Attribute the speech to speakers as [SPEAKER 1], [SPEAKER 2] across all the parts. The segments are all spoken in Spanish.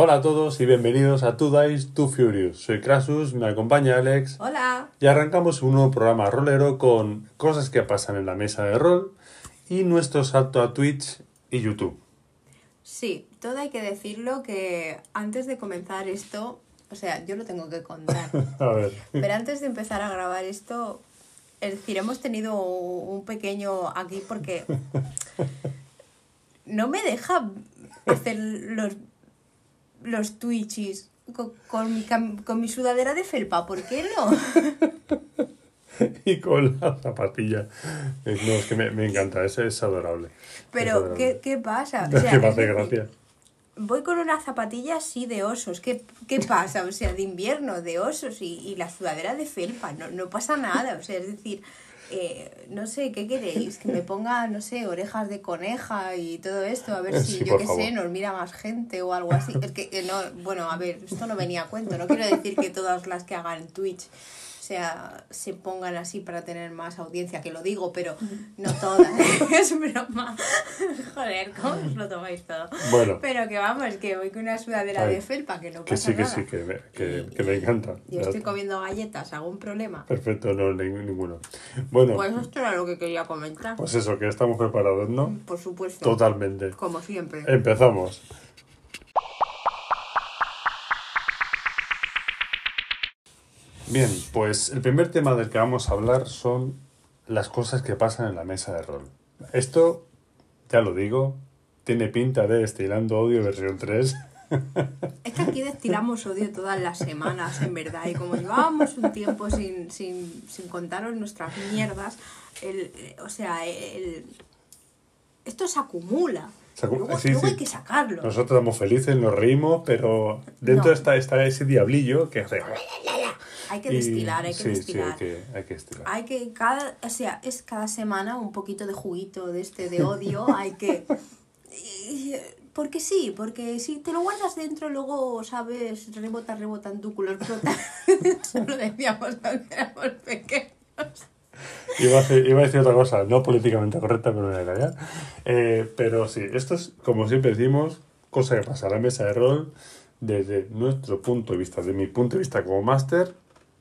[SPEAKER 1] Hola a todos y bienvenidos a Two Dice, Two Furious. Soy Krasus, me acompaña Alex.
[SPEAKER 2] Hola.
[SPEAKER 1] Y arrancamos un nuevo programa rolero con cosas que pasan en la mesa de rol y nuestro salto a Twitch y YouTube.
[SPEAKER 2] Sí, todo hay que decirlo que antes de comenzar esto, o sea, yo lo tengo que contar.
[SPEAKER 1] A ver.
[SPEAKER 2] Pero antes de empezar a grabar esto, es decir, hemos tenido un pequeño aquí porque no me deja hacer los, los twitches con, con mi, con mi sudadera de felpa. ¿Por qué no?
[SPEAKER 1] Y con la zapatilla. Eh, No, es que me, me encanta, es, es adorable. Es
[SPEAKER 2] Pero,
[SPEAKER 1] adorable.
[SPEAKER 2] ¿qué, qué pasa? O sea,
[SPEAKER 1] que me
[SPEAKER 2] es
[SPEAKER 1] hace
[SPEAKER 2] decir,
[SPEAKER 1] gracia.
[SPEAKER 2] Voy con una zapatilla así de osos. ¿Qué, qué pasa? O sea, de invierno, de osos y, y la sudadera de felpa. No, no pasa nada. O sea, es decir, eh, no sé, ¿qué queréis? Que me ponga, no sé, orejas de coneja y todo esto. A ver si,
[SPEAKER 1] Sí,
[SPEAKER 2] yo qué sé, nos mira más gente o algo así. Es que, eh, no, bueno, a ver, esto no venía a cuento. No quiero decir que todas las que hagan Twitch sea, se pongan así para tener más audiencia, que lo digo, pero no todas. es broma. Joder, ¿cómo os lo tomáis todo?
[SPEAKER 1] Bueno,
[SPEAKER 2] Pero que vamos, que voy con una sudadera
[SPEAKER 1] Ay,
[SPEAKER 2] de felpa, que no
[SPEAKER 1] que
[SPEAKER 2] pasa
[SPEAKER 1] sí, que
[SPEAKER 2] nada.
[SPEAKER 1] sí, que me, que, que me encanta.
[SPEAKER 2] Yo estoy comiendo galletas, ¿algún problema?
[SPEAKER 1] Perfecto, no, ni- ninguno. Bueno,
[SPEAKER 2] Pues esto era lo que quería comentar.
[SPEAKER 1] pues eso, que estamos preparados, ¿no?
[SPEAKER 2] Por supuesto.
[SPEAKER 1] Totalmente.
[SPEAKER 2] Como siempre.
[SPEAKER 1] Empezamos. Bien, pues el primer tema del que vamos a hablar son las cosas que pasan en la mesa de rol. Esto, ya lo digo, tiene pinta de Estilando Odio versión 3.
[SPEAKER 2] Es que aquí destilamos odio todas las semanas, en verdad. Y como llevábamos un tiempo sin, sin, sin contaros nuestras mierdas, el, eh, o sea, el, esto se acumula.
[SPEAKER 1] Se acu-
[SPEAKER 2] luego
[SPEAKER 1] sí,
[SPEAKER 2] luego
[SPEAKER 1] sí.
[SPEAKER 2] hay que sacarlo.
[SPEAKER 1] Nosotros estamos felices, nos reímos, pero dentro
[SPEAKER 2] No.
[SPEAKER 1] está, está ese diablillo que hace...
[SPEAKER 2] Hay que
[SPEAKER 1] y-
[SPEAKER 2] destilar, hay que
[SPEAKER 1] sí,
[SPEAKER 2] destilar.
[SPEAKER 1] Sí, hay que, hay que destilar.
[SPEAKER 2] Hay que cada, o sea, es cada semana un poquito de juguito de este de odio, hay que y- porque sí, porque si te lo guardas dentro luego, sabes, rebota, rebota en tu culo, explota. Eso lo decíamos cuando éramos pequeños.
[SPEAKER 1] Iba a, hacer- iba a decir otra cosa, no políticamente correcta, pero no era ya. Eh, pero sí, esto es, como siempre decimos, cosa que pasa en la mesa de rol desde nuestro punto de vista, de mi punto de vista como máster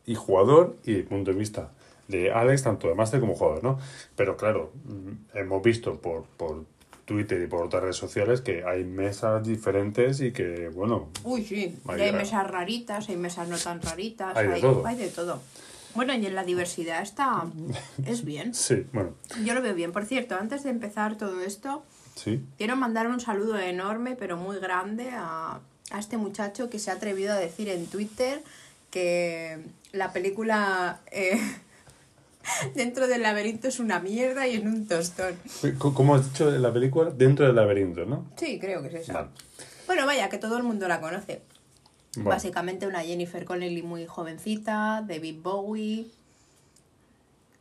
[SPEAKER 1] y jugador, y punto de vista de Alex, tanto de máster como jugador, ¿no? Pero claro, mm, hemos visto por, por Twitter y por otras redes sociales que hay mesas diferentes y que, bueno,
[SPEAKER 2] Uy, sí,
[SPEAKER 1] Hay
[SPEAKER 2] hay mesas raritas, hay mesas no tan raritas,
[SPEAKER 1] Hay de todo.
[SPEAKER 2] hay de todo. Bueno, y en la diversidad está, es bien.
[SPEAKER 1] sí, bueno,
[SPEAKER 2] Yo lo veo bien. Por cierto, antes de empezar todo esto,
[SPEAKER 1] sí.
[SPEAKER 2] Quiero mandar un saludo enorme, pero muy grande, a, a este muchacho que se ha atrevido a decir en Twitter que la película eh, Dentro del laberinto es una mierda y en un tostón.
[SPEAKER 1] C- ¿Cómo has dicho la película? Dentro del laberinto, ¿no?
[SPEAKER 2] Sí, creo que es esa.
[SPEAKER 1] Vale.
[SPEAKER 2] Bueno, vaya, que todo el mundo la conoce.
[SPEAKER 1] Bueno.
[SPEAKER 2] Básicamente una Jennifer Connelly muy jovencita, David Bowie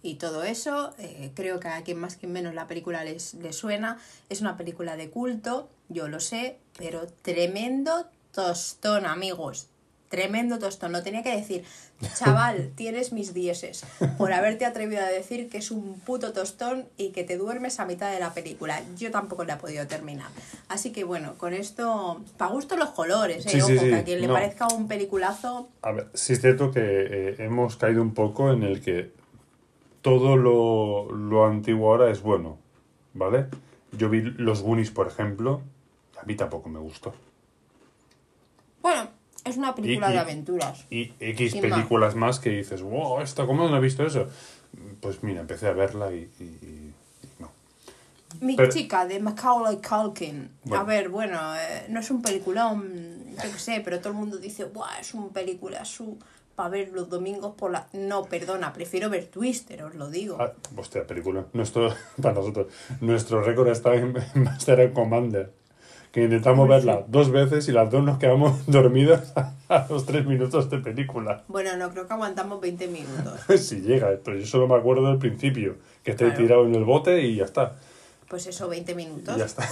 [SPEAKER 2] y todo eso. Eh, creo que a quien más que menos la película les, les suena. Es una película de culto, yo lo sé, pero tremendo tostón, amigos. Tremendo tostón. Lo tenía que decir, chaval, tienes mis dieces por haberte atrevido a decir que es un puto tostón y que te duermes a mitad de la película. Yo tampoco la he podido terminar. Así que bueno, con esto, para gusto los colores, ¿eh?
[SPEAKER 1] Sí, sí,
[SPEAKER 2] Ojo,
[SPEAKER 1] sí.
[SPEAKER 2] que a quien le parezca un peliculazo,
[SPEAKER 1] A ver, sí es cierto que eh, hemos caído un poco en el que todo lo, lo antiguo ahora es bueno, ¿vale? Yo vi los Goonies, por ejemplo, a mí tampoco me gustó.
[SPEAKER 2] Es una película
[SPEAKER 1] Y-
[SPEAKER 2] de aventuras.
[SPEAKER 1] Y X
[SPEAKER 2] Sin
[SPEAKER 1] películas más que dices, wow, ¿esto cómo no he visto eso? Pues mira, empecé a verla y, y- no.
[SPEAKER 2] Mi
[SPEAKER 1] Pero-
[SPEAKER 2] chica, de Macaulay Culkin.
[SPEAKER 1] Bueno.
[SPEAKER 2] A ver, bueno, eh, no es un peliculón, yo qué sé, pero todo el mundo dice, Buah, es un película su para ver los domingos por la... No, perdona, prefiero ver Twister, os lo digo.
[SPEAKER 1] Ah, hostia, película. Nuestro, para nosotros, nuestro récord está en en Master and Commander. Que intentamos verla dos veces y las dos nos quedamos dormidas a los tres minutos de película.
[SPEAKER 2] Bueno, no, creo que aguantamos 20 minutos.
[SPEAKER 1] Si llega, pero yo solo me acuerdo del principio, que esté
[SPEAKER 2] Claro.
[SPEAKER 1] tirado en el bote y ya está.
[SPEAKER 2] Pues eso, 20
[SPEAKER 1] Y
[SPEAKER 2] minutos.
[SPEAKER 1] ya está.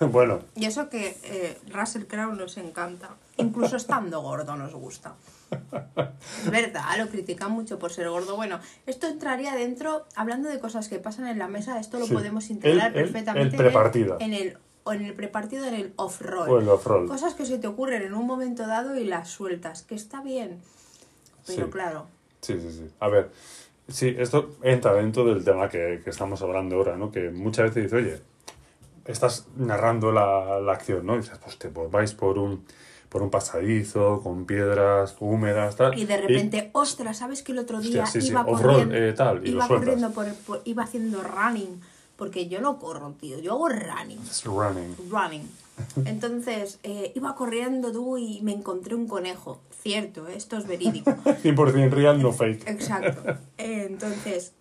[SPEAKER 1] bueno,
[SPEAKER 2] Y eso que eh, Russell Crowe nos encanta. Incluso estando gordo nos gusta. Es verdad, lo critican mucho por ser gordo. Bueno, esto entraría dentro, hablando de cosas que pasan en la mesa, esto lo
[SPEAKER 1] Sí.
[SPEAKER 2] podemos integrar
[SPEAKER 1] El- el-
[SPEAKER 2] perfectamente
[SPEAKER 1] el prepartida.
[SPEAKER 2] en el o en el prepartido en el off-roll.
[SPEAKER 1] O el off-roll.
[SPEAKER 2] Cosas que se te ocurren en un momento dado y las sueltas, que está bien. Pero
[SPEAKER 1] Sí.
[SPEAKER 2] claro,
[SPEAKER 1] Sí, sí, sí. A ver, sí, esto entra dentro del tema que, que estamos hablando ahora, ¿no? Que muchas veces dices, oye, estás narrando la, la acción, ¿no? Y dices, pues te pues vais por un, por un pasadizo, con piedras húmedas, tal.
[SPEAKER 2] y de repente, ostras, ¿sabes que el otro día
[SPEAKER 1] Hostia, sí, sí,
[SPEAKER 2] iba corriendo,
[SPEAKER 1] eh, tal, y lo
[SPEAKER 2] iba corriendo por, por- iba haciendo running, porque yo no corro, tío, yo hago running.
[SPEAKER 1] It's running.
[SPEAKER 2] running. Entonces, eh, iba corriendo tú y me encontré un conejo. Cierto, ¿eh? esto es verídico.
[SPEAKER 1] 100% real, no fake.
[SPEAKER 2] Exacto. Eh, entonces,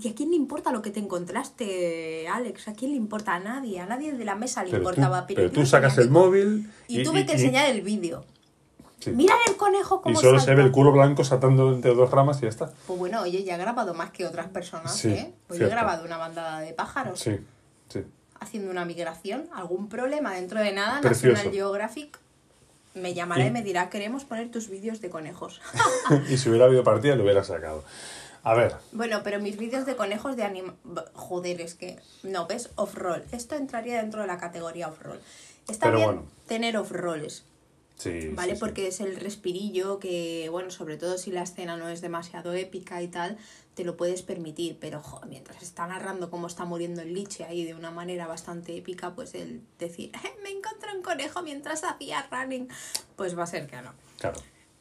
[SPEAKER 2] ¿y a quién le importa lo que te encontraste, Alex? ¿A quién le importa? A nadie. A nadie de la mesa le
[SPEAKER 1] Pero tú,
[SPEAKER 2] importaba.
[SPEAKER 1] pero tú sacas el móvil
[SPEAKER 2] Y, tuve que enseñar el vídeo.
[SPEAKER 1] Sí.
[SPEAKER 2] Mira el conejo
[SPEAKER 1] y
[SPEAKER 2] cómo
[SPEAKER 1] solo se ve el culo blanco saltando entre dos ramas y ya está.
[SPEAKER 2] Pues bueno, oye, ya he grabado más que otras personas,
[SPEAKER 1] Sí,
[SPEAKER 2] ¿eh? Pues yo he grabado una bandada de pájaros
[SPEAKER 1] Sí, sí.
[SPEAKER 2] haciendo una migración. ¿Algún problema dentro de nada?
[SPEAKER 1] Precioso.
[SPEAKER 2] National Geographic me llamará y
[SPEAKER 1] Y-
[SPEAKER 2] me dirá, queremos poner tus vídeos de conejos.
[SPEAKER 1] y si hubiera habido partida, lo hubiera sacado. A ver,
[SPEAKER 2] bueno, pero mis vídeos de conejos de anima... Joder, es que... No, ¿ves? Off-roll. Esto entraría dentro de la categoría off-roll. Está
[SPEAKER 1] Pero
[SPEAKER 2] bien
[SPEAKER 1] bueno.
[SPEAKER 2] tener off-rolls,
[SPEAKER 1] sí.
[SPEAKER 2] ¿vale?
[SPEAKER 1] sí, sí.
[SPEAKER 2] Porque es el respirillo que, bueno, sobre todo si la escena no es demasiado épica y tal, te lo puedes permitir. Pero, jo, mientras está narrando cómo está muriendo el liche ahí de una manera bastante épica, pues el decir, me encontré un conejo mientras hacía running, pues va a ser que no.
[SPEAKER 1] Claro.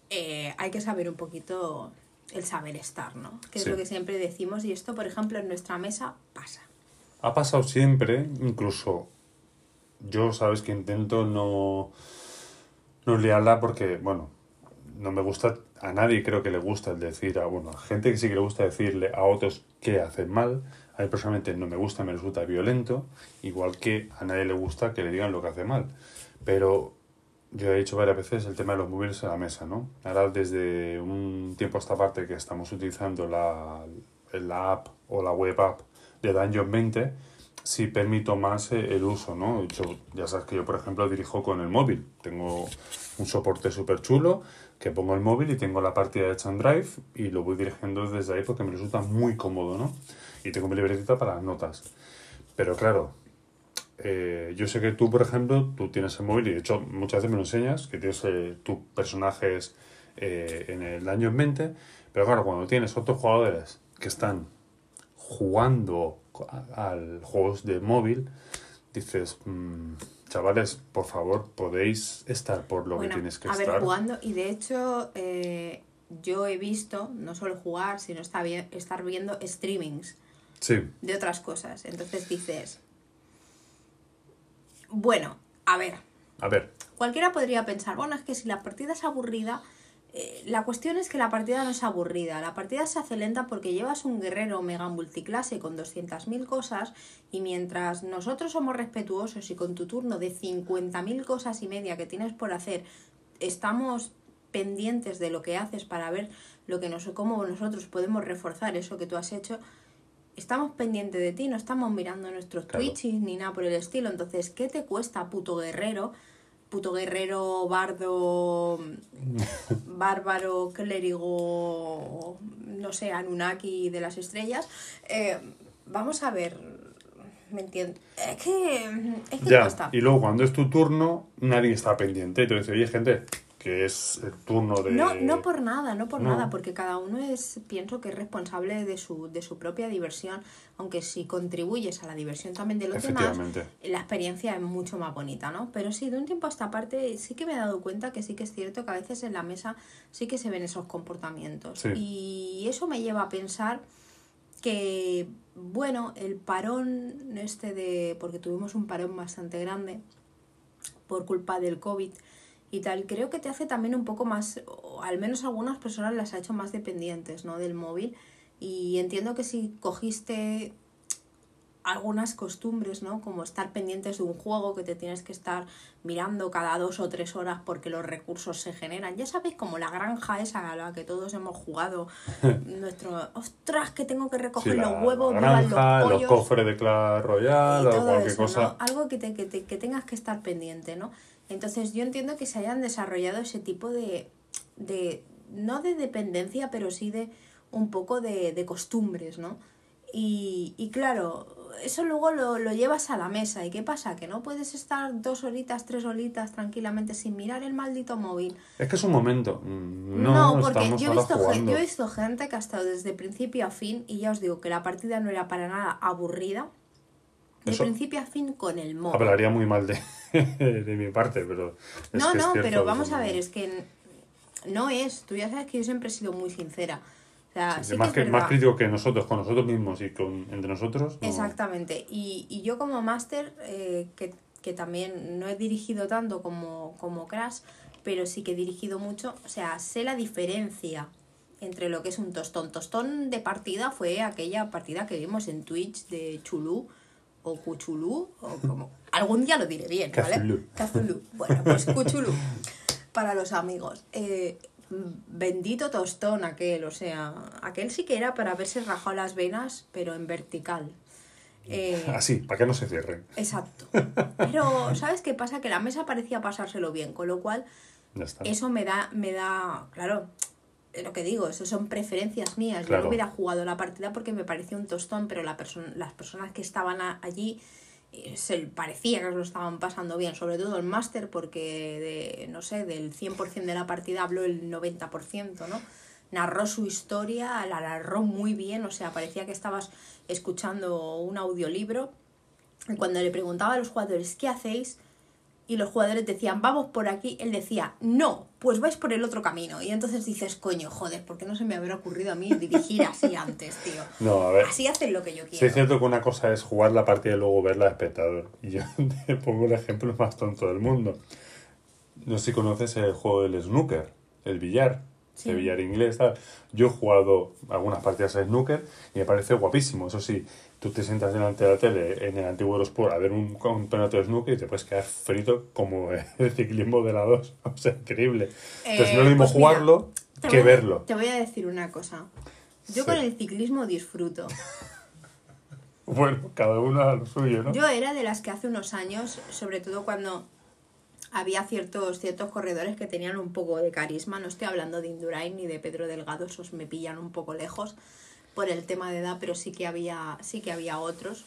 [SPEAKER 2] eh, hay que saber un poquito el saber estar, ¿no? Que es lo que siempre decimos y esto, por ejemplo, en nuestra mesa pasa.
[SPEAKER 1] Ha pasado siempre, incluso yo sabes que intento no, no liarla porque, bueno, no me gusta, a nadie creo que le gusta el decir, a, bueno, gente que sí que le gusta decirle a otros que hacen mal, a mí personalmente no me gusta, me resulta violento, igual que a nadie le gusta que le digan lo que hace mal. Pero yo he dicho varias veces el tema de los móviles en la mesa, ¿no? Ahora desde un tiempo a esta parte que estamos utilizando la, la app o la web app de Dungeon 20, sí permito más eh, el uso, ¿no? De hecho, ya sabes que yo, por ejemplo, dirijo con el móvil. Tengo un soporte súper chulo que pongo el móvil y tengo la partida hecha en Drive y lo voy dirigiendo desde ahí porque me resulta muy cómodo, ¿no? Y tengo mi libretita para las notas. Pero claro, eh, yo sé que tú, por ejemplo, tú tienes el móvil y de hecho muchas veces me lo enseñas, que tienes eh, tus personajes en el año en mente, pero claro, cuando tienes otros jugadores que están jugando al juegos de móvil, dices, "Mm, chavales, por favor, podéis estar por lo
[SPEAKER 2] bueno,
[SPEAKER 1] que tienes que
[SPEAKER 2] a
[SPEAKER 1] estar.
[SPEAKER 2] ver, jugando, y de hecho, eh, yo he visto, no solo jugar, sino estar, viendo streamings
[SPEAKER 1] Sí,
[SPEAKER 2] de otras cosas. Entonces dices, bueno, a ver,
[SPEAKER 1] a ver,
[SPEAKER 2] cualquiera podría pensar, bueno, es que si la partida es aburrida, eh, la cuestión es que la partida no es aburrida, la partida se hace lenta porque llevas un guerrero mega multiclase con 200.000 cosas y mientras nosotros somos respetuosos y con tu turno de 50.000 cosas y media que tienes por hacer, estamos pendientes de lo que haces para ver lo que nos, cómo nosotros podemos reforzar eso que tú has hecho, estamos pendientes de ti, no estamos mirando nuestros
[SPEAKER 1] Claro.
[SPEAKER 2] Twitches ni nada por el estilo. Entonces, ¿qué te cuesta, puto guerrero? Puto guerrero, bardo, bárbaro, clérigo, no sé, Anunnaki de las estrellas. Eh, vamos a ver, ¿me entiendes? Es que, es que
[SPEAKER 1] ya.
[SPEAKER 2] cuesta.
[SPEAKER 1] Y luego cuando es tu turno, nadie está pendiente. Entonces, oye, gente, que es el turno de...
[SPEAKER 2] No, no por nada, no por
[SPEAKER 1] No.
[SPEAKER 2] nada, porque cada uno es, pienso que es responsable de su, de su propia diversión, aunque si contribuyes a la diversión también de los demás, la experiencia es mucho más bonita, ¿no? Pero sí, de un tiempo a esta parte sí que me he dado cuenta que sí que es cierto que a veces en la mesa sí que se ven esos comportamientos.
[SPEAKER 1] Sí.
[SPEAKER 2] Y eso me lleva a pensar que, bueno, el parón este de, porque tuvimos un parón bastante grande por culpa del COVID y tal, creo que te hace también un poco más, o al menos algunas personas las ha hecho más dependientes, ¿no? Del móvil. Y entiendo que si cogiste algunas costumbres, ¿no? Como estar pendientes de un juego que te tienes que estar mirando cada dos o tres horas porque los recursos se generan. Ya sabéis, como la granja esa a la que todos hemos jugado. nuestro, ostras, que tengo que
[SPEAKER 1] Sí,
[SPEAKER 2] recoger
[SPEAKER 1] la,
[SPEAKER 2] los huevos,
[SPEAKER 1] la granja,
[SPEAKER 2] los
[SPEAKER 1] los,
[SPEAKER 2] pollos
[SPEAKER 1] cofres de Clash Royale o cualquier
[SPEAKER 2] eso,
[SPEAKER 1] cosa.
[SPEAKER 2] ¿no? Algo que, te, que, te- que tengas que estar pendiente, ¿no? Entonces yo entiendo que se hayan desarrollado ese tipo de, de no de dependencia, pero sí de un poco de, de costumbres, ¿no? Y, y claro, eso luego lo, lo llevas a la mesa. ¿Y qué pasa? Que no puedes estar dos horitas, tres horitas tranquilamente sin mirar el maldito móvil.
[SPEAKER 1] Es que es un momento. Mm, No,
[SPEAKER 2] porque yo he, visto gen-
[SPEAKER 1] jugando.
[SPEAKER 2] yo he visto gente que ha estado desde principio a fin y ya os digo que la partida no era para nada aburrida. De
[SPEAKER 1] Eso-
[SPEAKER 2] principio a fin con el móvil.
[SPEAKER 1] Hablaría muy mal de, de mi parte, pero. es
[SPEAKER 2] no,
[SPEAKER 1] que es
[SPEAKER 2] no,
[SPEAKER 1] cierto,
[SPEAKER 2] pero vamos a ver, es que no es. Tú ya sabes que yo siempre he sido muy sincera. O sea, sí,
[SPEAKER 1] más,
[SPEAKER 2] que
[SPEAKER 1] más crítico que nosotros, con nosotros mismos y con entre nosotros. no.
[SPEAKER 2] Exactamente. Y, y yo como máster, eh, que, que también no he dirigido tanto como, como Crash, pero sí que he dirigido mucho, o sea, sé la diferencia entre lo que es un tostón. Tostón de partida fue aquella partida que vimos en Twitch de Chulú o Cuchulú, o como... Algún día lo diré bien, ¿vale?
[SPEAKER 1] Cazulú.
[SPEAKER 2] Cazulú. Bueno, pues Cuchulú, para los amigos. Eh, bendito tostón aquel, o sea, aquel sí que era para haberse rajado las venas, pero en vertical. Eh,
[SPEAKER 1] Así, para que no se cierren.
[SPEAKER 2] exacto. Pero, ¿sabes qué pasa? Que la mesa parecía pasárselo bien, con lo cual eso me da, me da, claro, lo que digo, eso son preferencias mías. Yo no hubiera jugado la partida porque me pareció un tostón, pero la perso- las personas que estaban allí eh, se parecía que se lo estaban pasando bien, sobre todo el máster, porque de, no sé, del 100% de la partida habló el 90%, ¿no? Narró su historia, la narró muy bien, o sea, parecía que estabas escuchando un audiolibro. Y cuando le preguntaba a los jugadores, ¿qué hacéis? Y los jugadores decían, vamos por aquí, él decía, no, pues vais por el otro camino. Y entonces dices, coño, joder, ¿por qué no se me habrá ocurrido a mí dirigir así antes, tío?
[SPEAKER 1] No, a ver.
[SPEAKER 2] Así hacen lo que yo
[SPEAKER 1] Sí,
[SPEAKER 2] quiero.
[SPEAKER 1] es cierto que una cosa es jugar la partida y luego verla de espectador. Y yo te pongo el ejemplo más tonto del mundo. No sé si conoces el juego del snooker, el billar,
[SPEAKER 2] Sí.
[SPEAKER 1] el billar inglés, tal. Yo he jugado algunas partidas de snooker y me parece guapísimo. Eso sí, tú te sientas delante de la tele en el antiguo Eurosport a ver un campeonato de snooker y te puedes quedar frito como el ciclismo de la 2. O sea, increíble. Entonces
[SPEAKER 2] Eh,
[SPEAKER 1] no es lo mismo
[SPEAKER 2] pues mira,
[SPEAKER 1] jugarlo
[SPEAKER 2] Te
[SPEAKER 1] que
[SPEAKER 2] a-
[SPEAKER 1] verlo.
[SPEAKER 2] Te voy a decir una cosa. Yo
[SPEAKER 1] Sí.
[SPEAKER 2] con el ciclismo disfruto.
[SPEAKER 1] Bueno, cada uno a lo suyo, ¿no?
[SPEAKER 2] Yo era de las que hace unos años, sobre todo cuando había ciertos, ciertos corredores que tenían un poco de carisma, no estoy hablando de Indurain ni de Pedro Delgado, esos me pillan un poco lejos por el tema de edad, pero sí que había, sí que había otros.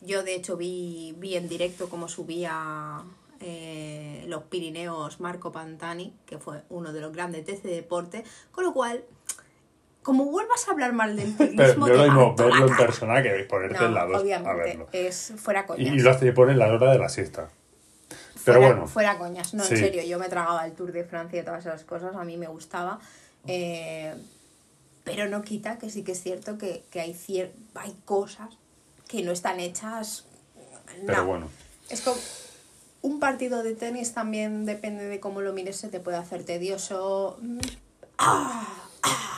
[SPEAKER 2] Yo de hecho vi, vi en directo cómo subía eh, los Pirineos Marco Pantani, que fue uno de los grandes de ese deporte, con lo cual, como vuelvas a hablar mal del
[SPEAKER 1] Pero
[SPEAKER 2] ciclismo,
[SPEAKER 1] yo lo mismo verlo en persona que ponerte
[SPEAKER 2] No,
[SPEAKER 1] en la 2 a
[SPEAKER 2] obviamente,
[SPEAKER 1] verlo.
[SPEAKER 2] es fuera coñas.
[SPEAKER 1] y lo hace poner la hora de la siesta. Pero
[SPEAKER 2] fuera,
[SPEAKER 1] bueno,
[SPEAKER 2] fuera coñas, no,
[SPEAKER 1] Sí.
[SPEAKER 2] en serio, yo me tragaba el Tour de Francia y todas esas cosas, a mí me gustaba. eh, pero no quita que sí que es cierto que, que hay, cier hay cosas que no están hechas.
[SPEAKER 1] pero
[SPEAKER 2] no.
[SPEAKER 1] bueno.
[SPEAKER 2] Es como. Un partido de tenis también depende de cómo lo mires, se te puede hacer tedioso. Mm, ¡Ah! ¡Ah!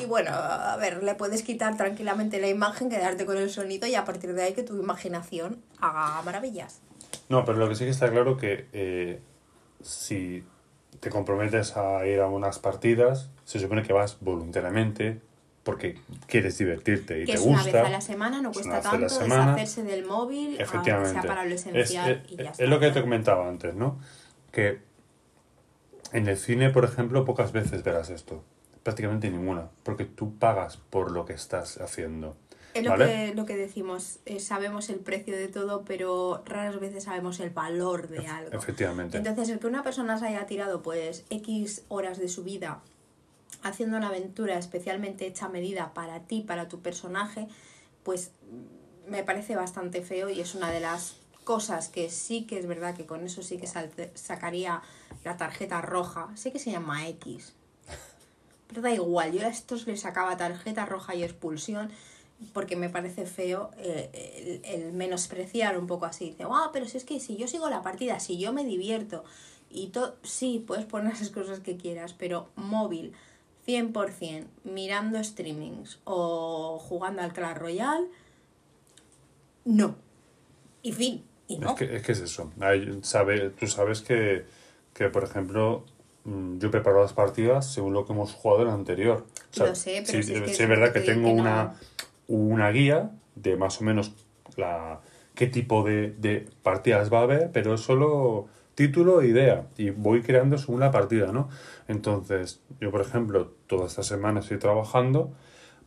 [SPEAKER 2] Y bueno, a ver, le puedes quitar tranquilamente la imagen, quedarte con el sonido y a partir de ahí que tu imaginación haga maravillas.
[SPEAKER 1] No, pero lo que sí que está claro que eh, si te comprometes a ir a unas partidas, se supone que vas voluntariamente porque quieres divertirte y
[SPEAKER 2] que
[SPEAKER 1] te
[SPEAKER 2] es
[SPEAKER 1] gusta.
[SPEAKER 2] una vez a la semana, no
[SPEAKER 1] es
[SPEAKER 2] cuesta tanto,
[SPEAKER 1] semana.
[SPEAKER 2] deshacerse del móvil, a-
[SPEAKER 1] Efectivamente.
[SPEAKER 2] sea para lo
[SPEAKER 1] es,
[SPEAKER 2] esencial
[SPEAKER 1] es-
[SPEAKER 2] y ya
[SPEAKER 1] es
[SPEAKER 2] está.
[SPEAKER 1] lo que te comentaba antes, ¿no? Que en el cine, por ejemplo, pocas veces verás esto. Prácticamente ninguna. Porque tú pagas por lo que estás haciendo.
[SPEAKER 2] Es lo,
[SPEAKER 1] ¿vale?
[SPEAKER 2] que, lo que decimos, eh, sabemos el precio de todo, pero raras veces sabemos el valor de algo.
[SPEAKER 1] Efectivamente.
[SPEAKER 2] Entonces, el que una persona se haya tirado pues X horas de su vida haciendo una aventura especialmente hecha a medida para ti, para tu personaje, pues mm, me parece bastante feo y es una de las cosas que sí que es verdad que con eso sí que salte- sacaría la tarjeta roja, sé que se llama X, pero da igual, yo a estos les sacaba tarjeta roja y expulsión porque me parece feo eh, el, el menospreciar un poco así. Dice, ah, pero si es que si yo sigo la partida, si yo me divierto y todo, sí, puedes poner esas cosas que quieras, pero móvil, 100%, mirando streamings o jugando al Clash Royale, no. Y fin, y no.
[SPEAKER 1] Es que, es que es eso. Hay- sabe, tú sabes que, que, por ejemplo, mm, yo preparo las partidas según lo que hemos jugado en el anterior.
[SPEAKER 2] Lo sé, pero
[SPEAKER 1] sí,
[SPEAKER 2] si es que
[SPEAKER 1] sí
[SPEAKER 2] es
[SPEAKER 1] verdad
[SPEAKER 2] que
[SPEAKER 1] tengo una,
[SPEAKER 2] no.
[SPEAKER 1] Una guía de más o menos la qué tipo de, de partidas va a haber, pero es solo título e idea. Y voy creando según la partida, ¿no? Entonces, yo, por ejemplo, toda esta semana estoy trabajando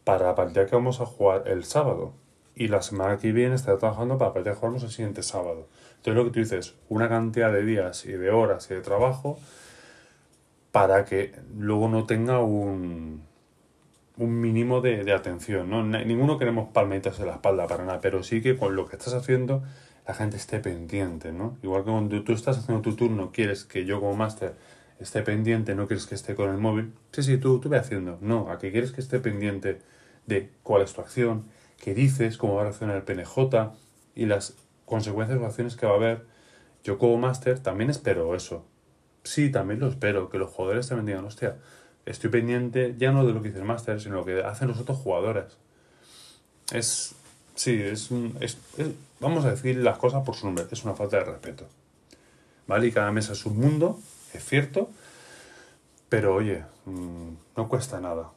[SPEAKER 1] para la partida que vamos a jugar el sábado. Y la semana que viene estará trabajando para la partida que jugamos el siguiente sábado. Entonces lo que tú dices, una cantidad de días y de horas y de trabajo para que luego no tenga un, un mínimo de, de atención. ¿no? Ninguno queremos palmaditas en la espalda para nada, pero sí que con lo que estás haciendo la gente esté pendiente, ¿no? Igual que cuando tú estás haciendo tu turno, quieres que yo como máster esté pendiente, no quieres que esté con el móvil. Sí, sí, tú, tú ve haciendo. No, a que quieres que esté pendiente de cuál es tu acción, qué dices, cómo va a reaccionar el PNJ y las consecuencias o acciones que va a haber. Yo como máster también espero eso. Sí, también lo espero, que los jugadores también digan, hostia, estoy pendiente ya no de lo que dice el máster, sino lo que hacen los otros jugadores. Es, sí, es, es- vamos a decir las cosas por su nombre, es una falta de respeto. ¿Vale? Y cada mesa es un mundo, es cierto, pero oye, mm, no cuesta nada.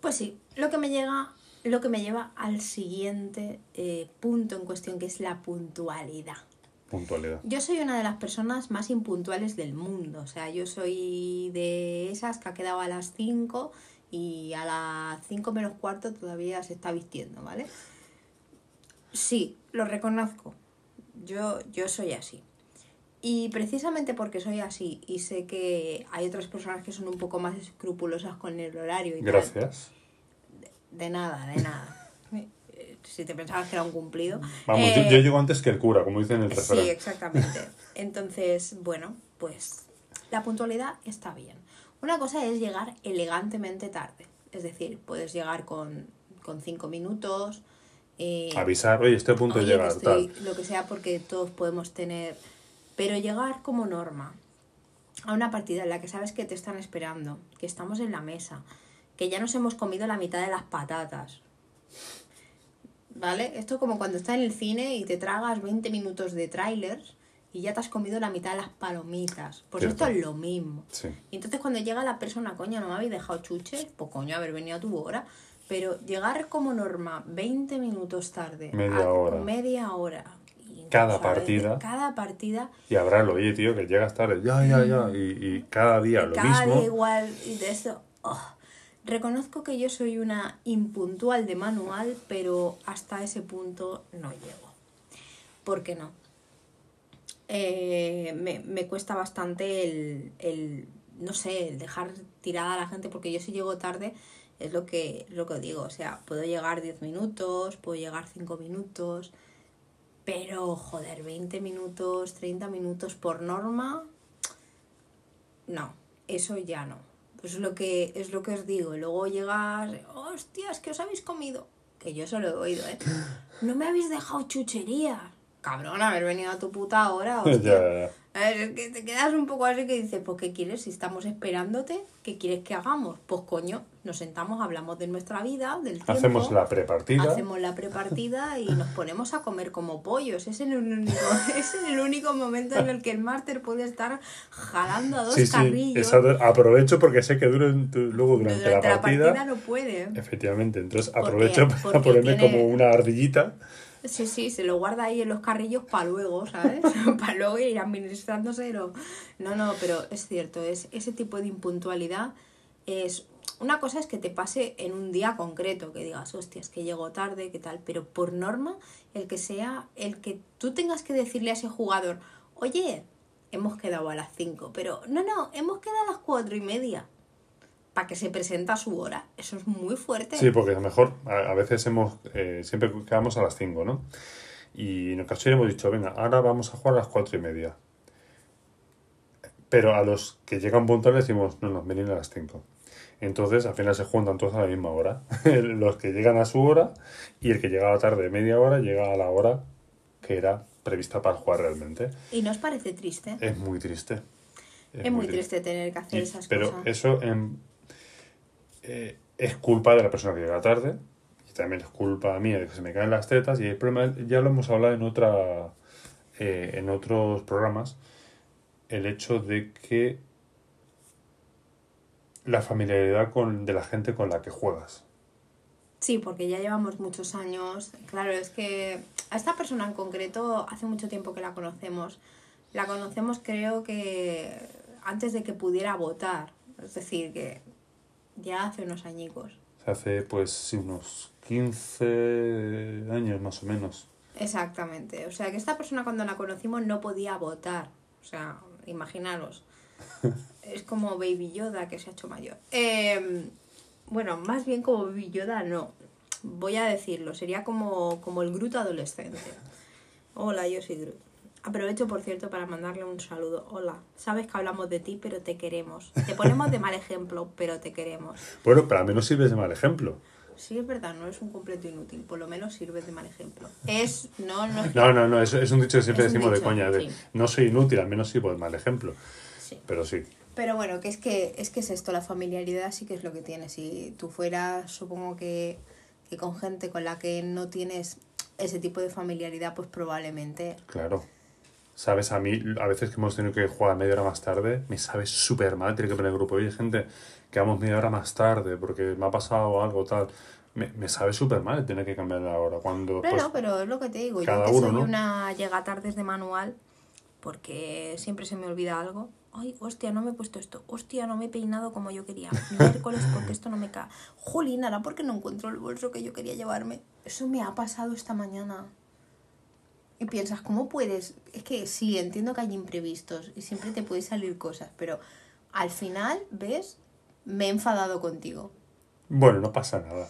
[SPEAKER 2] Pues sí, lo que me llega, lo que me lleva al siguiente eh, punto en cuestión, que es la puntualidad.
[SPEAKER 1] Puntualidad.
[SPEAKER 2] Yo soy una de las personas más impuntuales del mundo. O sea, yo soy de esas que ha quedado a las 5 y a las 5 menos cuarto todavía se está vistiendo, ¿vale? Sí, lo reconozco. Yo, yo soy así. Y precisamente porque soy así y sé que hay otras personas que son un poco más escrupulosas con el horario y tal,
[SPEAKER 1] Gracias.
[SPEAKER 2] de nada, de nada. Si te pensabas que era un cumplido.
[SPEAKER 1] Vamos,
[SPEAKER 2] Eh,
[SPEAKER 1] yo, yo llego antes que el cura, como dicen en el
[SPEAKER 2] Sí,
[SPEAKER 1] refrán.
[SPEAKER 2] exactamente. Entonces, bueno, pues la puntualidad está bien. Una cosa es llegar elegantemente tarde. Es decir, puedes llegar con, con cinco minutos. eh,
[SPEAKER 1] Avisar, oye, estoy a punto
[SPEAKER 2] oye,
[SPEAKER 1] de llegar,
[SPEAKER 2] estoy-
[SPEAKER 1] tal.
[SPEAKER 2] lo que sea, porque todos podemos tener. Pero llegar como norma a una partida en la que sabes que te están esperando, que estamos en la mesa, que ya nos hemos comido la mitad de las patatas. ¿Vale? Esto es como cuando estás en el cine y te tragas 20 minutos de trailers y ya te has comido la mitad de las palomitas. Pues
[SPEAKER 1] Cierto.
[SPEAKER 2] esto es lo mismo.
[SPEAKER 1] Sí.
[SPEAKER 2] Y entonces cuando llega la persona, coño, no me habéis dejado chuches, pues coño, haber venido a tu hora. Pero llegar como norma 20 minutos tarde,
[SPEAKER 1] Media
[SPEAKER 2] a-
[SPEAKER 1] hora.
[SPEAKER 2] media hora. y
[SPEAKER 1] Cada partida.
[SPEAKER 2] Cada partida.
[SPEAKER 1] Y habrá oye, tío, que llegas tarde. Ya, ya, ya. Y, y cada día lo
[SPEAKER 2] cada
[SPEAKER 1] mismo.
[SPEAKER 2] día igual y de eso. oh. Reconozco que yo soy una impuntual de manual, pero hasta ese punto no llego. ¿Por qué no? Eh, me, me cuesta bastante el, el, no sé, el dejar tirada a la gente, porque yo si llego tarde es lo que, lo que digo. O sea, puedo llegar 10 minutos, puedo llegar 5 minutos, pero joder, 20 minutos, 30 minutos por norma, no, eso ya no. Es lo que, es lo que os digo. Luego llegas, hostias, que os habéis comido. Que yo solo he oído, ¿eh? No me habéis dejado chucherías. Cabrón, haber venido a tu puta hora, hostia. A ver, es que te quedas un poco así que dices, pues ¿qué quieres? Si estamos esperándote, ¿qué quieres que hagamos? Pues coño, nos sentamos, hablamos de nuestra vida, del tiempo.
[SPEAKER 1] Hacemos la prepartida.
[SPEAKER 2] Hacemos la prepartida y nos ponemos a comer como pollos. Es el único, es el único momento en el que el máster puede estar jalando a dos
[SPEAKER 1] Sí, sí.
[SPEAKER 2] carrillos.
[SPEAKER 1] exacto. Aprovecho porque sé que durante- luego durante,
[SPEAKER 2] Durante
[SPEAKER 1] la partida.
[SPEAKER 2] no puede.
[SPEAKER 1] Efectivamente, entonces
[SPEAKER 2] Porque-
[SPEAKER 1] aprovecho para ponerme
[SPEAKER 2] tiene-
[SPEAKER 1] como una ardillita.
[SPEAKER 2] Sí, sí, se lo guarda ahí en los carrillos para luego, ¿sabes? para luego ir administrándoselo. No, no, pero es cierto, es ese tipo de impuntualidad es... Una cosa es que te pase en un día concreto, que digas, hostias, que llego tarde, qué tal, pero por norma, el que sea, el que tú tengas que decirle a ese jugador, oye, hemos quedado a las 5, pero no, no, hemos quedado a las cuatro y media, para que se presenta a su hora. Eso es muy fuerte.
[SPEAKER 1] Sí, porque a lo mejor a, a veces hemos eh, siempre quedamos a las 5, ¿no? Y en ocasión hemos dicho, venga, ahora vamos a jugar a las cuatro y media. Pero a los que llegan puntuales decimos, no, no, venid a las 5. Entonces, al final se juntan todos a la misma hora. los que llegan a su hora y el que llega a la tarde media hora llega a la hora que era prevista para jugar realmente.
[SPEAKER 2] ¿Y no os parece triste?
[SPEAKER 1] Es muy triste.
[SPEAKER 2] Es, muy triste tener que hacer
[SPEAKER 1] Y-
[SPEAKER 2] esas
[SPEAKER 1] pero
[SPEAKER 2] cosas.
[SPEAKER 1] eso em, eh, es culpa de la persona que llega tarde y también es culpa mía de que se me caen las tetas y el problema ya lo hemos hablado en otra eh, en otros programas el hecho de que la familiaridad con, de la gente con la que juegas
[SPEAKER 2] Sí, porque ya llevamos muchos años. Claro, es que a esta persona en concreto hace mucho tiempo que la conocemos. La conocemos creo que antes de que pudiera votar. Es decir, que ya hace unos añicos.
[SPEAKER 1] Hace pues sí, unos 15 años más o menos.
[SPEAKER 2] Exactamente. O sea, que esta persona cuando la conocimos no podía votar. O sea, imaginaros. es como Baby Yoda que se ha hecho mayor. Eh, bueno, más bien como Baby Yoda no. Voy a decirlo, sería como, como el Groot adolescente. Hola, yo soy Groot. Aprovecho, por cierto, para mandarle un saludo. Hola, sabes que hablamos de ti, pero te queremos. Te ponemos de mal ejemplo, pero te queremos.
[SPEAKER 1] Bueno, pero al menos sirves de mal ejemplo.
[SPEAKER 2] Sí, es verdad, no es un completo inútil. Por lo menos sirves de mal ejemplo. Es, no, no.
[SPEAKER 1] No, no, no, es, es un dicho que siempre decimos de coña. De,
[SPEAKER 2] sí.
[SPEAKER 1] No soy inútil, al menos sirvo de mal ejemplo.
[SPEAKER 2] Sí.
[SPEAKER 1] Pero sí.
[SPEAKER 2] Pero bueno, que es que es que es esto, la familiaridad sí que es lo que tiene. Si tú fueras, supongo que, que con gente con la que no tienes ese tipo de familiaridad, pues probablemente.
[SPEAKER 1] Claro. Sabes, a mí, a veces que hemos tenido que jugar media hora más tarde, me sabe súper mal. Tiene que poner el grupo, oye, gente, que vamos media hora más tarde porque me ha pasado algo tal. Me, me sabe súper mal tener que cambiar la hora. Cuando,
[SPEAKER 2] Claro,
[SPEAKER 1] pues,
[SPEAKER 2] pero es lo que te digo.
[SPEAKER 1] cada
[SPEAKER 2] Yo que
[SPEAKER 1] uno,
[SPEAKER 2] soy
[SPEAKER 1] ¿no?
[SPEAKER 2] una llega tardes de manual, porque siempre se me olvida algo. Ay, hostia, no me he puesto esto. Hostia, no me he peinado como yo quería. Miércoles, porque esto no me cae. Jolín, ahora porque no encuentro el bolso que yo quería llevarme. Eso me ha pasado esta mañana. Y piensas, ¿cómo puedes? Es que sí, entiendo que hay imprevistos y siempre te pueden salir cosas, pero al final, ¿ves? Me he enfadado contigo.
[SPEAKER 1] bueno, no pasa nada.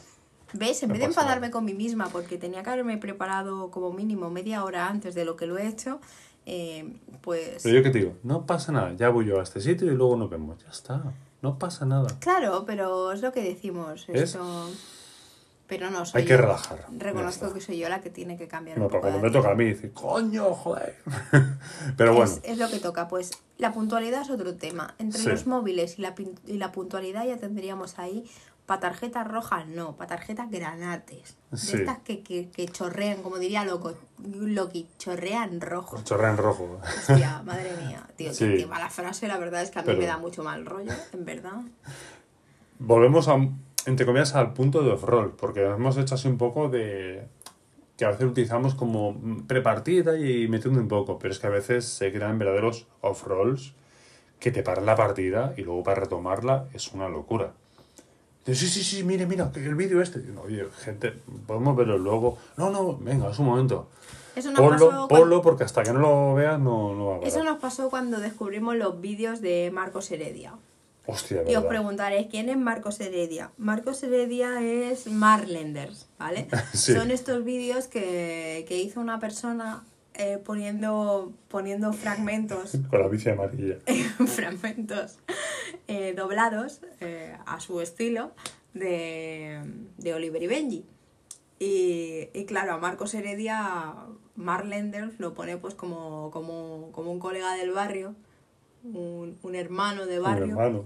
[SPEAKER 2] ¿Ves? En
[SPEAKER 1] No
[SPEAKER 2] vez de enfadarme
[SPEAKER 1] nada.
[SPEAKER 2] con mí misma porque tenía que haberme preparado como mínimo media hora antes de lo que lo he hecho, eh, pues...
[SPEAKER 1] Pero yo que te digo, no pasa nada. Ya voy yo a este sitio y luego nos vemos. Ya está. No pasa nada.
[SPEAKER 2] Claro, pero es lo que decimos.
[SPEAKER 1] ¿Ves?
[SPEAKER 2] Esto... Pero no, soy
[SPEAKER 1] Hay que
[SPEAKER 2] yo.
[SPEAKER 1] relajar.
[SPEAKER 2] Reconozco que soy yo la que tiene que cambiar
[SPEAKER 1] No,
[SPEAKER 2] un
[SPEAKER 1] pero
[SPEAKER 2] poco
[SPEAKER 1] cuando me toca a mí, dice, coño, joder. Pero bueno,
[SPEAKER 2] Es, es lo que toca. Pues la puntualidad es otro tema. Entre
[SPEAKER 1] Sí.
[SPEAKER 2] los móviles y la, y la puntualidad ya tendríamos ahí para tarjetas rojas, no, para tarjetas granates. De
[SPEAKER 1] Sí.
[SPEAKER 2] estas que, que, que chorrean, como diría loco, Loki, chorrean rojo.
[SPEAKER 1] chorrea en rojo.
[SPEAKER 2] Hostia, madre mía, tío,
[SPEAKER 1] Sí.
[SPEAKER 2] qué, qué mala frase, la verdad es que a mí
[SPEAKER 1] Pero-
[SPEAKER 2] me da mucho mal rollo, en verdad.
[SPEAKER 1] Volvemos a, entre comillas, al punto de off-roll, porque hemos hecho así un poco de... que a veces utilizamos como prepartida y metiendo un poco, pero es que a veces se crean verdaderos off-rolls que te paran la partida y luego para retomarla es una locura. Dice, sí, sí, sí, mire, mira, que el vídeo este. Digo, Oye, gente, podemos verlo luego. No, no, venga, es un momento.
[SPEAKER 2] Eso nos, pasó
[SPEAKER 1] Ponlo,
[SPEAKER 2] cuan-
[SPEAKER 1] ponlo porque hasta que no lo veas no, no va a parar.
[SPEAKER 2] eso nos pasó cuando descubrimos los vídeos de Marcos Heredia.
[SPEAKER 1] Hostia,
[SPEAKER 2] Y os preguntaréis, ¿quién es Marcos Heredia? Marcos Heredia es Marlenders, ¿vale?
[SPEAKER 1] Sí.
[SPEAKER 2] Son estos vídeos que, que hizo una persona eh, poniendo, poniendo fragmentos
[SPEAKER 1] Con la bici amarilla.
[SPEAKER 2] fragmentos eh, doblados eh, a su estilo de, de Oliver y Benji. Y, y claro, a Marcos Heredia, Marlenders lo pone pues como, como, como un colega del barrio, un, un hermano de barrio.
[SPEAKER 1] hermano.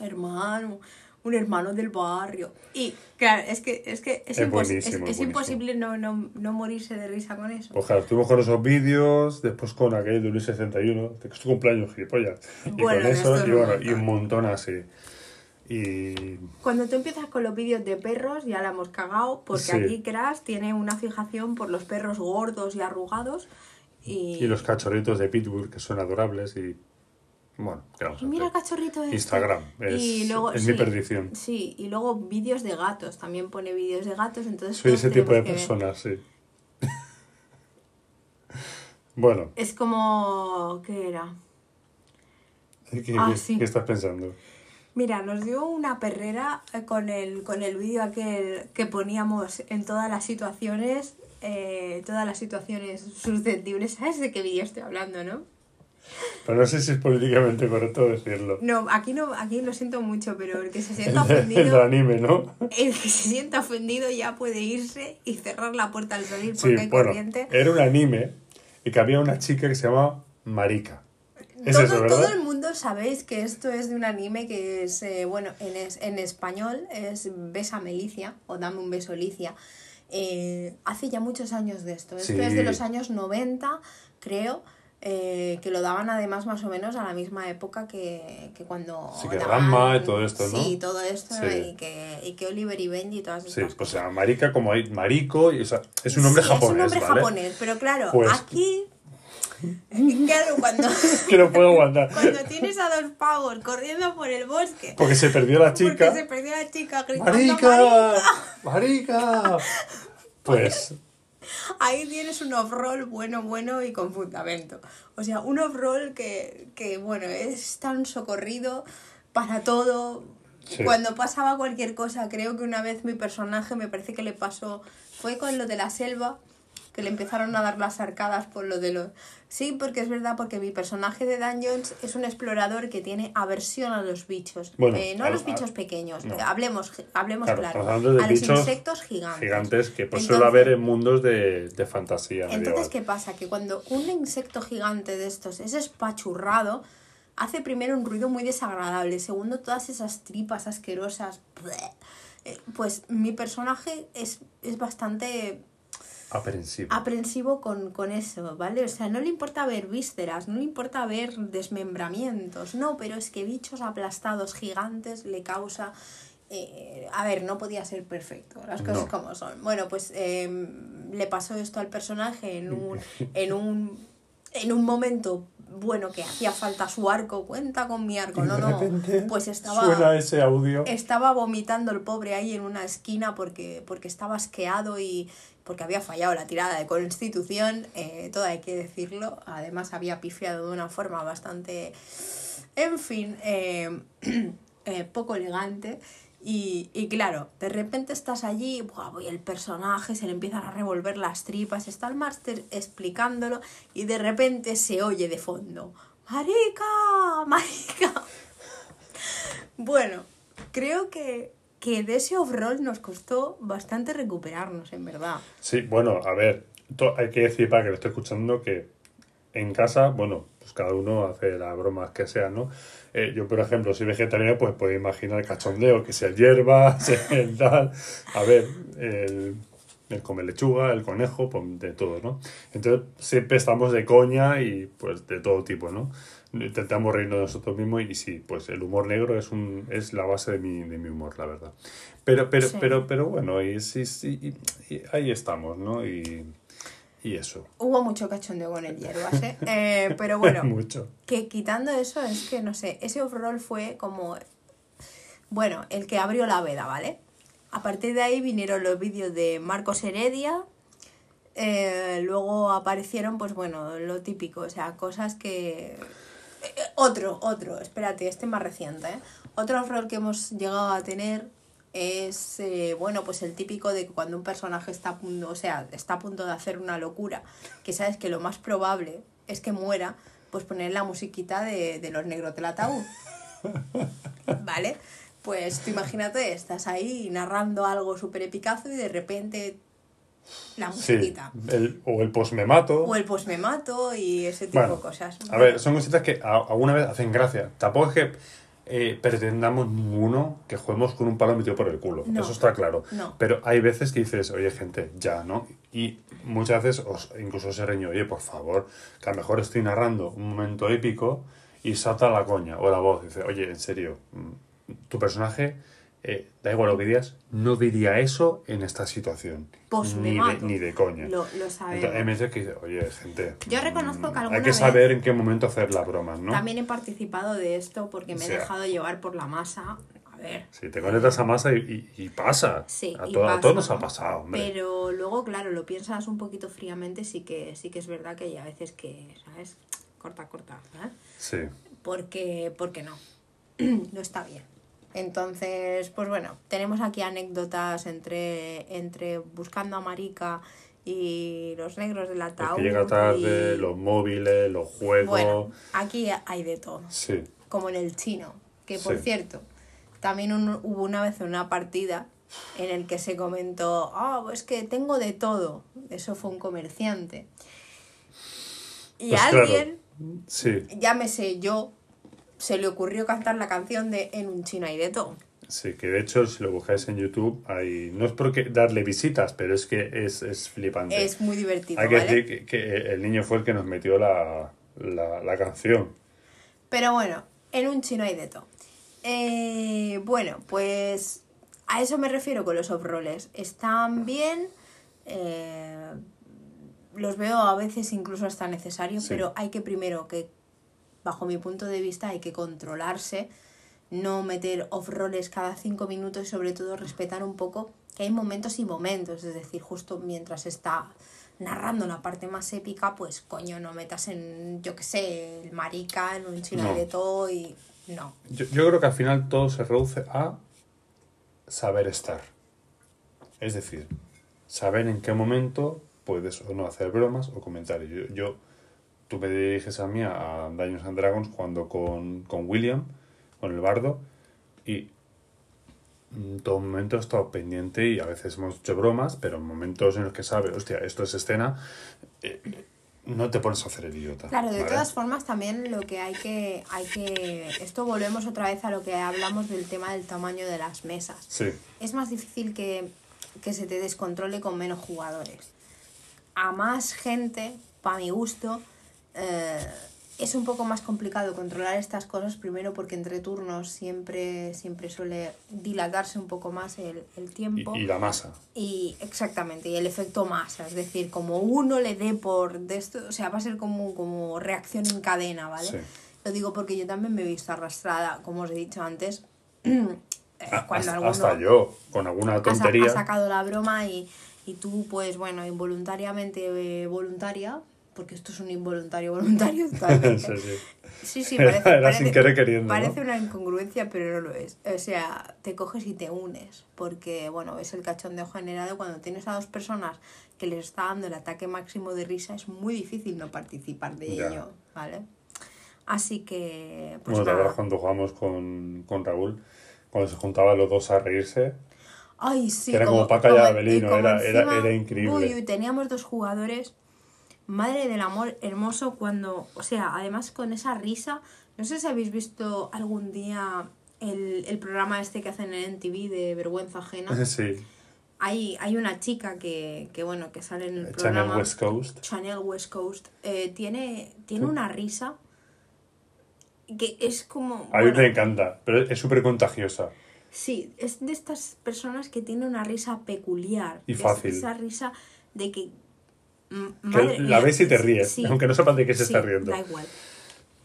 [SPEAKER 2] Hermano, un hermano del barrio. Y claro, es que es, que es,
[SPEAKER 1] Es
[SPEAKER 2] impos- es-
[SPEAKER 1] es
[SPEAKER 2] imposible no, no, no morirse de risa con eso.
[SPEAKER 1] Claro, estuvimos con esos vídeos, después con aquel de Luis 61, que es tu cumpleaños, gilipollas. Y
[SPEAKER 2] Bueno,
[SPEAKER 1] con eso, y
[SPEAKER 2] un
[SPEAKER 1] bueno, y un montón así. Y
[SPEAKER 2] Cuando tú empiezas con los vídeos de perros, ya la hemos cagado, porque
[SPEAKER 1] Sí.
[SPEAKER 2] aquí Crash tiene una fijación por los perros gordos y arrugados. Y,
[SPEAKER 1] Y los cachorritos de Pitbull, que son adorables y... Bueno, ¿qué vamos a
[SPEAKER 2] Y mira cachorrito este.
[SPEAKER 1] Instagram, es- es mi perdición.
[SPEAKER 2] Sí, y luego vídeos de gatos, también pone vídeos de gatos, entonces
[SPEAKER 1] Soy ese tipo de persona, sí. bueno,
[SPEAKER 2] Es como... ¿qué era?
[SPEAKER 1] ¿qué,
[SPEAKER 2] Ah, sí.
[SPEAKER 1] qué estás pensando?
[SPEAKER 2] Mira, nos dio una perrera eh, con el, con el vídeo aquel que poníamos en todas las situaciones, eh, todas las situaciones susceptibles. ¿Sabes de qué vídeo estoy hablando, no?
[SPEAKER 1] Pero no sé si es políticamente correcto decirlo.
[SPEAKER 2] No, aquí no, aquí lo siento mucho, pero el que se sienta
[SPEAKER 1] El, de- el
[SPEAKER 2] ofendido,
[SPEAKER 1] anime, ¿no?
[SPEAKER 2] el que se sienta ofendido ya puede irse y cerrar la puerta al salir
[SPEAKER 1] Sí,
[SPEAKER 2] porque hay
[SPEAKER 1] bueno,
[SPEAKER 2] corriente.
[SPEAKER 1] era un anime y que había una chica que se llama Marika. Es
[SPEAKER 2] todo,
[SPEAKER 1] eso, ¿verdad?
[SPEAKER 2] todo el mundo sabéis que esto es de un anime que es, eh, bueno, en, es- en español es Besa Melicia o Dame un beso Licia. Eh, hace ya muchos años de esto. Esto
[SPEAKER 1] Sí.
[SPEAKER 2] es de los años 90, creo, eh, que lo daban además más o menos a la misma época que, que cuando...
[SPEAKER 1] Sí, que
[SPEAKER 2] daban-
[SPEAKER 1] Ranma y todo esto, ¿no?
[SPEAKER 2] Sí, todo esto
[SPEAKER 1] Sí.
[SPEAKER 2] y, que, y que Oliver y Benji y todas
[SPEAKER 1] Sí,
[SPEAKER 2] estas
[SPEAKER 1] o
[SPEAKER 2] cosas.
[SPEAKER 1] sea, Marika como hay marico, y, o sea, es un nombre
[SPEAKER 2] Sí,
[SPEAKER 1] japonés,
[SPEAKER 2] Es un nombre
[SPEAKER 1] ¿vale?
[SPEAKER 2] japonés, pero claro,
[SPEAKER 1] Pues-
[SPEAKER 2] aquí Claro, cuando,
[SPEAKER 1] que no puedo aguantar.
[SPEAKER 2] cuando tienes a dos pavos corriendo por el bosque.
[SPEAKER 1] Porque se perdió la
[SPEAKER 2] Porque
[SPEAKER 1] chica.
[SPEAKER 2] se perdió la chica gritando
[SPEAKER 1] ¡Marica! ¡Marica! Pues
[SPEAKER 2] Ahí tienes un off-roll bueno, bueno y con fundamento. O sea, un off-roll que, que, bueno, es tan socorrido para todo.
[SPEAKER 1] Sí.
[SPEAKER 2] Cuando pasaba cualquier cosa, creo que una vez mi personaje me parece que le pasó, fue con lo de la selva, que le empezaron a dar las arcadas por lo de los... Sí, porque es verdad, porque mi personaje de Dungeons es un explorador que tiene aversión a los bichos.
[SPEAKER 1] Bueno,
[SPEAKER 2] Eh, no a
[SPEAKER 1] a-
[SPEAKER 2] los
[SPEAKER 1] a-
[SPEAKER 2] bichos pequeños,
[SPEAKER 1] no.
[SPEAKER 2] hablemos, hablemos
[SPEAKER 1] Claro, de
[SPEAKER 2] a los insectos gigantes.
[SPEAKER 1] gigantes que pues
[SPEAKER 2] Entonces-
[SPEAKER 1] suele haber en mundos de, de fantasía
[SPEAKER 2] entonces,
[SPEAKER 1] medieval.
[SPEAKER 2] ¿qué pasa? Que cuando un insecto gigante de estos es espachurrado, hace primero un ruido muy desagradable, segundo todas esas tripas asquerosas. Eh, pues mi personaje es, es bastante
[SPEAKER 1] Aprensivo.
[SPEAKER 2] aprensivo con, con eso, ¿vale? O sea, no le importa ver vísceras, no le importa ver desmembramientos, no, pero es que bichos aplastados gigantes le causa... eh, a ver, no podía ser perfecto, las cosas
[SPEAKER 1] No.
[SPEAKER 2] como son. Bueno, pues eh, le pasó esto al personaje en un, en un, en un momento, bueno, que hacía falta su arco, cuenta con mi arco, no, no, pues estaba...
[SPEAKER 1] Suena ese audio.
[SPEAKER 2] Estaba vomitando el pobre ahí en una esquina porque, porque estaba asqueado y porque había fallado la tirada de constitución, eh, todo hay que decirlo. Además había pifiado de una forma bastante, en fin, eh, eh, poco elegante. Y, y claro, de repente estás allí, buah, el personaje se le empiezan a revolver las tripas, está el máster explicándolo y de repente se oye de fondo, ¡Marica! ¡Marica! Bueno, creo que, que de ese off-roll nos costó bastante recuperarnos, en verdad.
[SPEAKER 1] Sí, bueno, a ver, hay que decir para que lo esté escuchando que en casa, bueno, pues cada uno hace las bromas que sea, ¿no? Eh, yo, por ejemplo, soy vegetariano, pues puedo imaginar el cachondeo, que sea hierba, el tal. A ver, el, el comer lechuga, el conejo, pues de todo, ¿no? Entonces, siempre estamos de coña y pues de todo tipo, ¿no? Intentamos reírnos de nosotros mismos y sí, pues el humor negro es un es la base de mi, de mi humor, la verdad. Pero, pero,
[SPEAKER 2] Sí.
[SPEAKER 1] pero, pero bueno, y sí, sí, y- y ahí estamos, ¿no? Y, y eso.
[SPEAKER 2] Hubo mucho cachondeo con el hierbas, ¿eh? Eh, pero bueno,
[SPEAKER 1] Mucho.
[SPEAKER 2] que quitando eso, es que no sé, ese off-roll fue como. Bueno, el que abrió la veda, ¿vale? A partir de ahí vinieron los vídeos de Marcos Heredia. eh, luego aparecieron, pues bueno, lo típico, o sea, cosas que. eh, otro, otro, espérate, este más reciente, ¿eh? Otro off-roll que hemos llegado a tener es, eh, bueno, pues el típico de que cuando un personaje está a punto, o sea, está a punto de hacer una locura, que sabes que lo más probable es que muera, pues poner la musiquita de, de los negros del ataúd. ¿Vale? Pues tú imagínate, estás ahí narrando algo súper epicazo y de repente la
[SPEAKER 1] Sí.
[SPEAKER 2] musiquita.
[SPEAKER 1] El, o el posmemato.
[SPEAKER 2] O el pues me mato y ese tipo
[SPEAKER 1] Bueno,
[SPEAKER 2] de cosas.
[SPEAKER 1] A ver, son cositas que alguna vez hacen gracia. Tampoco es que eh, pretendamos ninguno que juguemos con un palo metido por el culo.
[SPEAKER 2] No.
[SPEAKER 1] Eso está claro.
[SPEAKER 2] No.
[SPEAKER 1] Pero hay veces que dices, oye, gente, ya, ¿no? Y muchas veces os, incluso se reño, oye, por favor, que a lo mejor estoy narrando un momento épico y salta la coña o la voz. Dice, oye, en serio, mm, tu personaje, eh, da igual lo que digas, no diría eso en esta situación.
[SPEAKER 2] Pues
[SPEAKER 1] ni, de, ni de coña.
[SPEAKER 2] Lo, lo
[SPEAKER 1] Entonces, hay
[SPEAKER 2] sabemos.
[SPEAKER 1] veces que dice, oye, gente.
[SPEAKER 2] Yo reconozco que
[SPEAKER 1] mm,
[SPEAKER 2] alguna
[SPEAKER 1] Hay que
[SPEAKER 2] vez-
[SPEAKER 1] saber en qué momento hacer las bromas, ¿no?
[SPEAKER 2] También he participado de esto porque me
[SPEAKER 1] O
[SPEAKER 2] he dejado llevar por la masa. A ver.
[SPEAKER 1] Si te conectas a masa y, y- y pasa.
[SPEAKER 2] Sí,
[SPEAKER 1] a,
[SPEAKER 2] pasa,
[SPEAKER 1] todos nos
[SPEAKER 2] ¿no?
[SPEAKER 1] ha pasado, hombre.
[SPEAKER 2] Pero luego, claro, lo piensas un poquito fríamente, sí que, sí que es verdad que hay a veces que, ¿sabes? Corta, corta, ¿eh?
[SPEAKER 1] Sí.
[SPEAKER 2] Porque, porque no. no está bien. Entonces, pues bueno, tenemos aquí anécdotas entre, entre buscando a Marica y los negros del
[SPEAKER 1] El
[SPEAKER 2] ataúd.
[SPEAKER 1] llega tarde,
[SPEAKER 2] y-
[SPEAKER 1] los móviles, los juegos.
[SPEAKER 2] Bueno, aquí hay de todo.
[SPEAKER 1] Sí.
[SPEAKER 2] como en el chino. Que por
[SPEAKER 1] Sí.
[SPEAKER 2] cierto, también un- hubo una vez una partida en el que se comentó, ah, es que tengo de todo. Eso fue un comerciante. Y
[SPEAKER 1] Pues claro.
[SPEAKER 2] alguien,
[SPEAKER 1] Sí,
[SPEAKER 2] llámese yo, se le ocurrió cantar la canción de En un chino hay de todo.
[SPEAKER 1] sí, que de hecho si lo buscáis en YouTube, hay... no es porque darle visitas, pero es que es, es flipante.
[SPEAKER 2] Es muy divertido,
[SPEAKER 1] Hay que
[SPEAKER 2] ¿vale?
[SPEAKER 1] decir que, que el niño fue el que nos metió la, la, la canción.
[SPEAKER 2] Pero bueno, en un chino hay de todo. Eh, bueno, pues a eso me refiero con los off-roles. Están bien. eh, los veo a veces incluso hasta necesario,
[SPEAKER 1] Sí.
[SPEAKER 2] pero hay que primero que, bajo mi punto de vista, hay que controlarse, no meter off-roles cada cinco minutos y sobre todo respetar un poco que hay momentos y momentos, es decir, justo mientras está narrando la parte más épica, pues coño, no metas en, yo qué sé, el marica, en un chino
[SPEAKER 1] No.
[SPEAKER 2] de todo y no.
[SPEAKER 1] Yo, yo creo que al final todo se reduce a saber estar. Es decir, saber en qué momento puedes o no hacer bromas o comentarios. Yo, yo- tú me diriges a mí a Dungeons and Dragons jugando con, con William, con el bardo, y en todo momento he estado pendiente y a veces hemos hecho bromas, pero en momentos en los que sabes, hostia, esto es escena, eh, eh, no te pones a hacer el idiota.
[SPEAKER 2] Claro, de
[SPEAKER 1] ¿vale?
[SPEAKER 2] todas formas también lo que hay que, hay que, esto volvemos otra vez a lo que hablamos del tema del tamaño de las mesas.
[SPEAKER 1] Sí,
[SPEAKER 2] es más difícil que, que se te descontrole con menos jugadores. A más gente, para mi gusto, eh, es un poco más complicado controlar estas cosas, primero porque entre turnos siempre, siempre suele dilatarse un poco más el, el tiempo.
[SPEAKER 1] y, y la masa.
[SPEAKER 2] Y exactamente, y el efecto masa, es decir, como uno le dé por de esto, o sea, va a ser como, como reacción en cadena, ¿vale?
[SPEAKER 1] Sí.
[SPEAKER 2] Lo digo porque yo también me he visto arrastrada, como os he dicho antes, eh,
[SPEAKER 1] Ah,
[SPEAKER 2] cuando
[SPEAKER 1] hasta, hasta yo, con alguna
[SPEAKER 2] ha,
[SPEAKER 1] tontería.
[SPEAKER 2] ha sacado la broma y, y tú, pues bueno, involuntariamente eh, voluntaria, porque esto es un involuntario voluntario totalmente.
[SPEAKER 1] Sí, sí.
[SPEAKER 2] Sí, parece,
[SPEAKER 1] era
[SPEAKER 2] parece-
[SPEAKER 1] sin querer queriendo, ¿no?
[SPEAKER 2] Parece una incongruencia, pero no lo es. O sea, te coges y te unes, porque, bueno, ves el cachondeo generado cuando tienes a dos personas que les está dando el ataque máximo de risa, es muy difícil no participar de
[SPEAKER 1] Ya.
[SPEAKER 2] ello, ¿vale? Así que, pues
[SPEAKER 1] bueno, ¿te
[SPEAKER 2] nada.
[SPEAKER 1] cuando jugamos con, con Raúl? Cuando se juntaban los dos a reírse.
[SPEAKER 2] Ay, sí.
[SPEAKER 1] Que era como Paca y
[SPEAKER 2] como-
[SPEAKER 1] Abelino,
[SPEAKER 2] y como
[SPEAKER 1] era- era- era increíble.
[SPEAKER 2] Uy, teníamos dos jugadores. Madre del amor hermoso cuando, o sea, además con esa risa, no sé si habéis visto algún día el, el programa este que hacen en NTV de vergüenza ajena.
[SPEAKER 1] sí.
[SPEAKER 2] Hay, hay una chica que, que, bueno, que sale en el
[SPEAKER 1] Channel
[SPEAKER 2] programa.
[SPEAKER 1] West Coast.
[SPEAKER 2] Channel West Coast. eh, tiene tiene una risa que es como...
[SPEAKER 1] A mí
[SPEAKER 2] bueno,
[SPEAKER 1] me encanta, pero es súper contagiosa.
[SPEAKER 2] Sí, es de estas personas que tienen una risa peculiar.
[SPEAKER 1] Y
[SPEAKER 2] Es
[SPEAKER 1] fácil.
[SPEAKER 2] esa risa de que. Mm, madre
[SPEAKER 1] la ves y te ríes,
[SPEAKER 2] sí,
[SPEAKER 1] aunque no sepas de qué se
[SPEAKER 2] sí,
[SPEAKER 1] está riendo.
[SPEAKER 2] Da igual.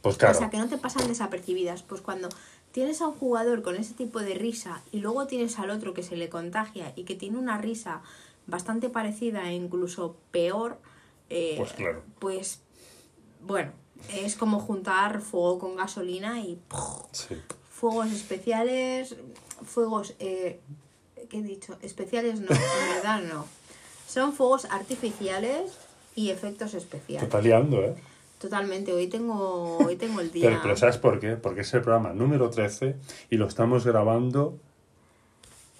[SPEAKER 1] Pues claro,
[SPEAKER 2] O sea, que no te pasan desapercibidas. Pues cuando tienes a un jugador con ese tipo de risa y luego tienes al otro que se le contagia y que tiene una risa bastante parecida e incluso peor, eh,
[SPEAKER 1] Pues claro.
[SPEAKER 2] pues bueno, es como juntar fuego con gasolina y
[SPEAKER 1] sí.
[SPEAKER 2] fuegos especiales, fuegos, eh, ¿qué he dicho? Especiales no, en verdad no. Son fuegos artificiales y efectos especiales.
[SPEAKER 1] estás liando, ¿eh?
[SPEAKER 2] Totalmente, hoy tengo, hoy tengo el día.
[SPEAKER 1] Pero, pero ¿sabes por qué? Porque es el programa número 13 y lo estamos grabando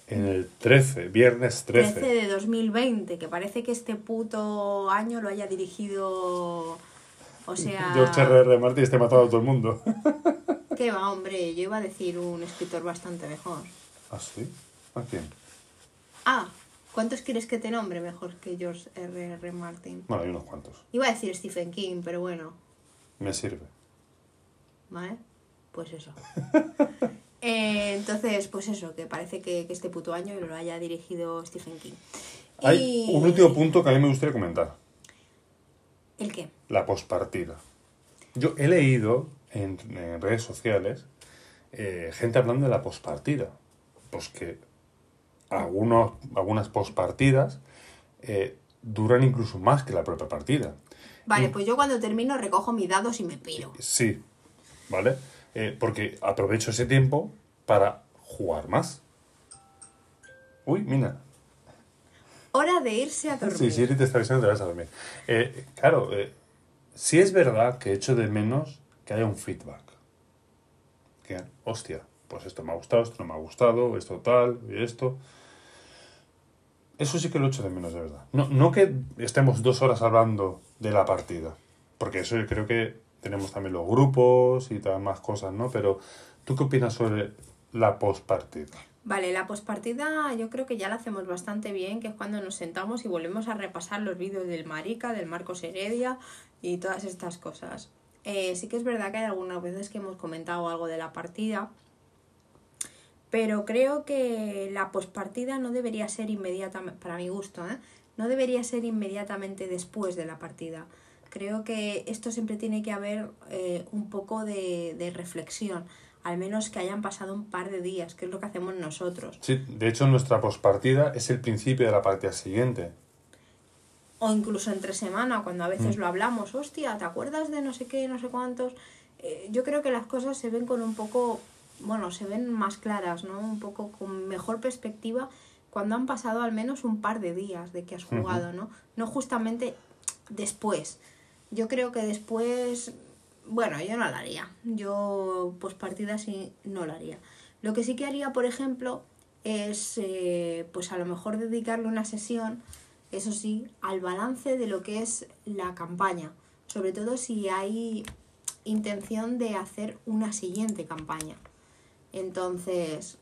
[SPEAKER 1] en el 13, viernes 13.
[SPEAKER 2] 13 de 2020, que parece que este puto año lo haya dirigido. O sea.
[SPEAKER 1] George R.R. Martin esté matando a todo el mundo.
[SPEAKER 2] ¿Qué va, hombre? Yo iba a decir un escritor bastante mejor.
[SPEAKER 1] ¿Ah, sí? ¿A quién?
[SPEAKER 2] Ah, ¿cuántos quieres que te nombre mejor que George R.R. R. Martin?
[SPEAKER 1] Bueno, hay unos cuantos.
[SPEAKER 2] Iba a decir Stephen King, pero bueno,
[SPEAKER 1] Me sirve.
[SPEAKER 2] ¿vale? Pues eso. Eh, entonces, pues eso, que parece que, que este puto año lo haya dirigido Stephen King.
[SPEAKER 1] Hay
[SPEAKER 2] Y-
[SPEAKER 1] un último punto que a mí me gustaría comentar.
[SPEAKER 2] ¿El qué?
[SPEAKER 1] La pospartida. Yo he leído en, en redes sociales eh, gente hablando de la pospartida. Pues que algunos, algunas pospartidas eh, duran incluso más que la propia partida.
[SPEAKER 2] Vale, pues yo cuando termino recojo mis dados y me piro.
[SPEAKER 1] Sí, ¿vale? Eh, porque aprovecho ese tiempo para jugar más. Uy, mira.
[SPEAKER 2] Hora de irse a dormir.
[SPEAKER 1] Sí, Siri te está avisando te vas a dormir. Eh, claro, eh, sí es verdad que echo de menos que haya un feedback. Que, hostia, pues esto me ha gustado, esto no me ha gustado, esto tal, y esto. Eso sí que lo echo de menos, de verdad. No, no que estemos dos horas hablando de la partida, porque eso yo creo que tenemos también los grupos y tal, más cosas, ¿no? Pero, ¿tú qué opinas sobre la postpartida?
[SPEAKER 2] Vale, la pospartida yo creo que ya la hacemos bastante bien, que es cuando nos sentamos y volvemos a repasar los vídeos del Marica, del Marcos Heredia y todas estas cosas. Eh, sí que es verdad que hay algunas veces que hemos comentado algo de la partida, Pero creo que la pospartida no debería ser inmediatamente, para mi gusto, ¿eh? no debería ser inmediatamente después de la partida. Creo que esto siempre tiene que haber eh, un poco de, de reflexión, al menos que hayan pasado un par de días, que es lo que hacemos nosotros.
[SPEAKER 1] Sí, de hecho nuestra pospartida es el principio de la partida siguiente.
[SPEAKER 2] O incluso entre semana, cuando a veces
[SPEAKER 1] Mm.
[SPEAKER 2] lo hablamos, hostia, ¿te acuerdas de no sé qué, no sé cuántos? Eh, yo creo que las cosas se ven con un poco, bueno, se ven más claras, ¿no? Un poco con mejor perspectiva cuando han pasado al menos un par de días de que has jugado, ¿no? No justamente después. Yo creo que después, bueno, yo no lo haría. Yo, pues partida sí, no lo haría. Lo que sí que haría, por ejemplo, es, eh, pues a lo mejor dedicarle una sesión, eso sí, al balance de lo que es la campaña. Sobre todo si hay intención de hacer una siguiente campaña. Entonces,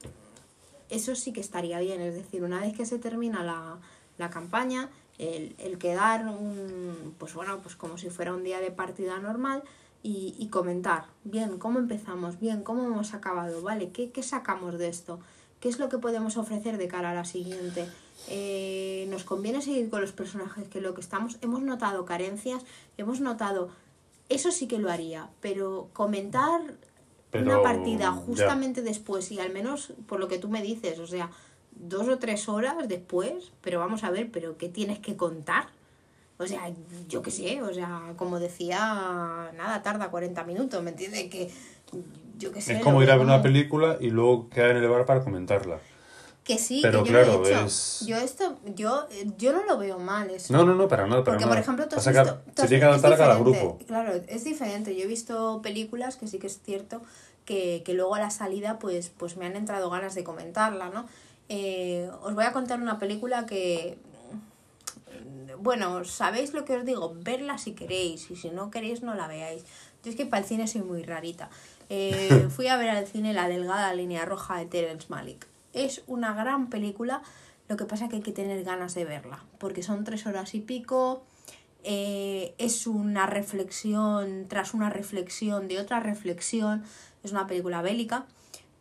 [SPEAKER 2] eso sí que estaría bien. Es decir, una vez que se termina la, la campaña, el, el quedar un, pues bueno, pues como si fuera un día de partida normal y, y comentar, bien, cómo empezamos, bien, cómo hemos acabado, ¿vale? ¿Qué, ¿Qué sacamos de esto? ¿Qué es lo que podemos ofrecer de cara a la siguiente? Eh, ¿Nos conviene seguir con los personajes que lo que estamos? Hemos notado carencias, hemos notado... Eso sí que lo haría, pero comentar
[SPEAKER 1] Pero,
[SPEAKER 2] una partida
[SPEAKER 1] ya.
[SPEAKER 2] justamente después y al menos por lo que tú me dices, o sea, dos o tres horas después, pero vamos a ver, pero ¿qué tienes que contar? O sea, yo qué sé, o sea, como decía, nada, tarda 40 minutos, ¿me entiendes? Que yo qué sé.
[SPEAKER 1] Es como ir a ver una película y luego quedar en el bar para comentarla.
[SPEAKER 2] Que sí,
[SPEAKER 1] Pero
[SPEAKER 2] que yo lo he hecho.
[SPEAKER 1] es-
[SPEAKER 2] Yo esto, yo, yo no lo veo mal eso.
[SPEAKER 1] No, no, no, para nada, para
[SPEAKER 2] Porque,
[SPEAKER 1] nada.
[SPEAKER 2] por ejemplo, tú has visto... tú
[SPEAKER 1] se tiene que adaptar a cada grupo.
[SPEAKER 2] Claro, es diferente. Yo he visto películas que sí que es cierto que, que luego a la salida pues, pues me han entrado ganas de comentarla, ¿no? Eh, os voy a contar una película que... Bueno, sabéis lo que os digo, verla si queréis y si no queréis no la veáis. Yo es que para el cine soy muy rarita. Eh, fui a ver al cine La delgada línea roja de Terence Malick. Es una gran película, lo que pasa que hay que tener ganas de verla, porque son tres horas y pico, eh, es una reflexión tras una reflexión de otra reflexión, es una película bélica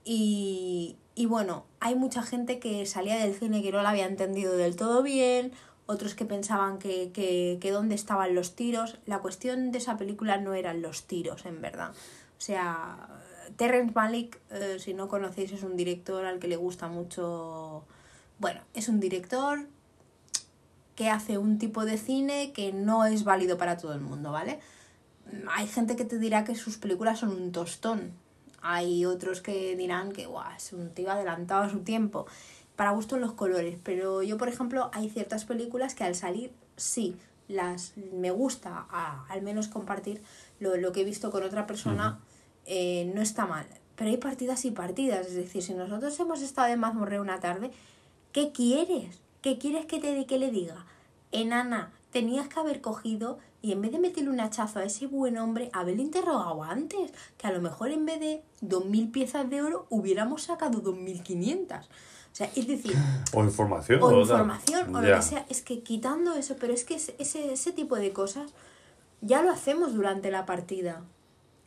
[SPEAKER 2] y, y bueno, hay mucha gente que salía del cine que no la había entendido del todo bien, otros que pensaban que, que, que dónde estaban los tiros. La cuestión de esa película no eran los tiros, en verdad. O sea, Terrence Malick, eh, si no conocéis, es un director al que le gusta mucho... Bueno, es un director que hace un tipo de cine que no es válido para todo el mundo, ¿vale? Hay gente que te dirá que sus películas son un tostón. Hay otros que dirán que "Buah, es un tío adelantado a su tiempo. Para gusto los colores, pero yo, por ejemplo, hay ciertas películas que al salir, sí, las me gusta a- al menos compartir lo, lo que he visto con otra persona, eh, no está mal. Pero hay partidas y partidas, es decir, si nosotros hemos estado en mazmorreo una tarde, ¿qué quieres? ¿Qué quieres que te que le diga? Enana, tenías que haber cogido y en vez de meterle un hachazo a ese buen hombre, haberle interrogado antes. Que a lo mejor en vez de 2.000 piezas de oro hubiéramos sacado 2.500. O sea, es decir,
[SPEAKER 1] O información.
[SPEAKER 2] o información o lo que sea. Es que quitando eso, pero es que ese, ese tipo de cosas ya lo hacemos durante la partida.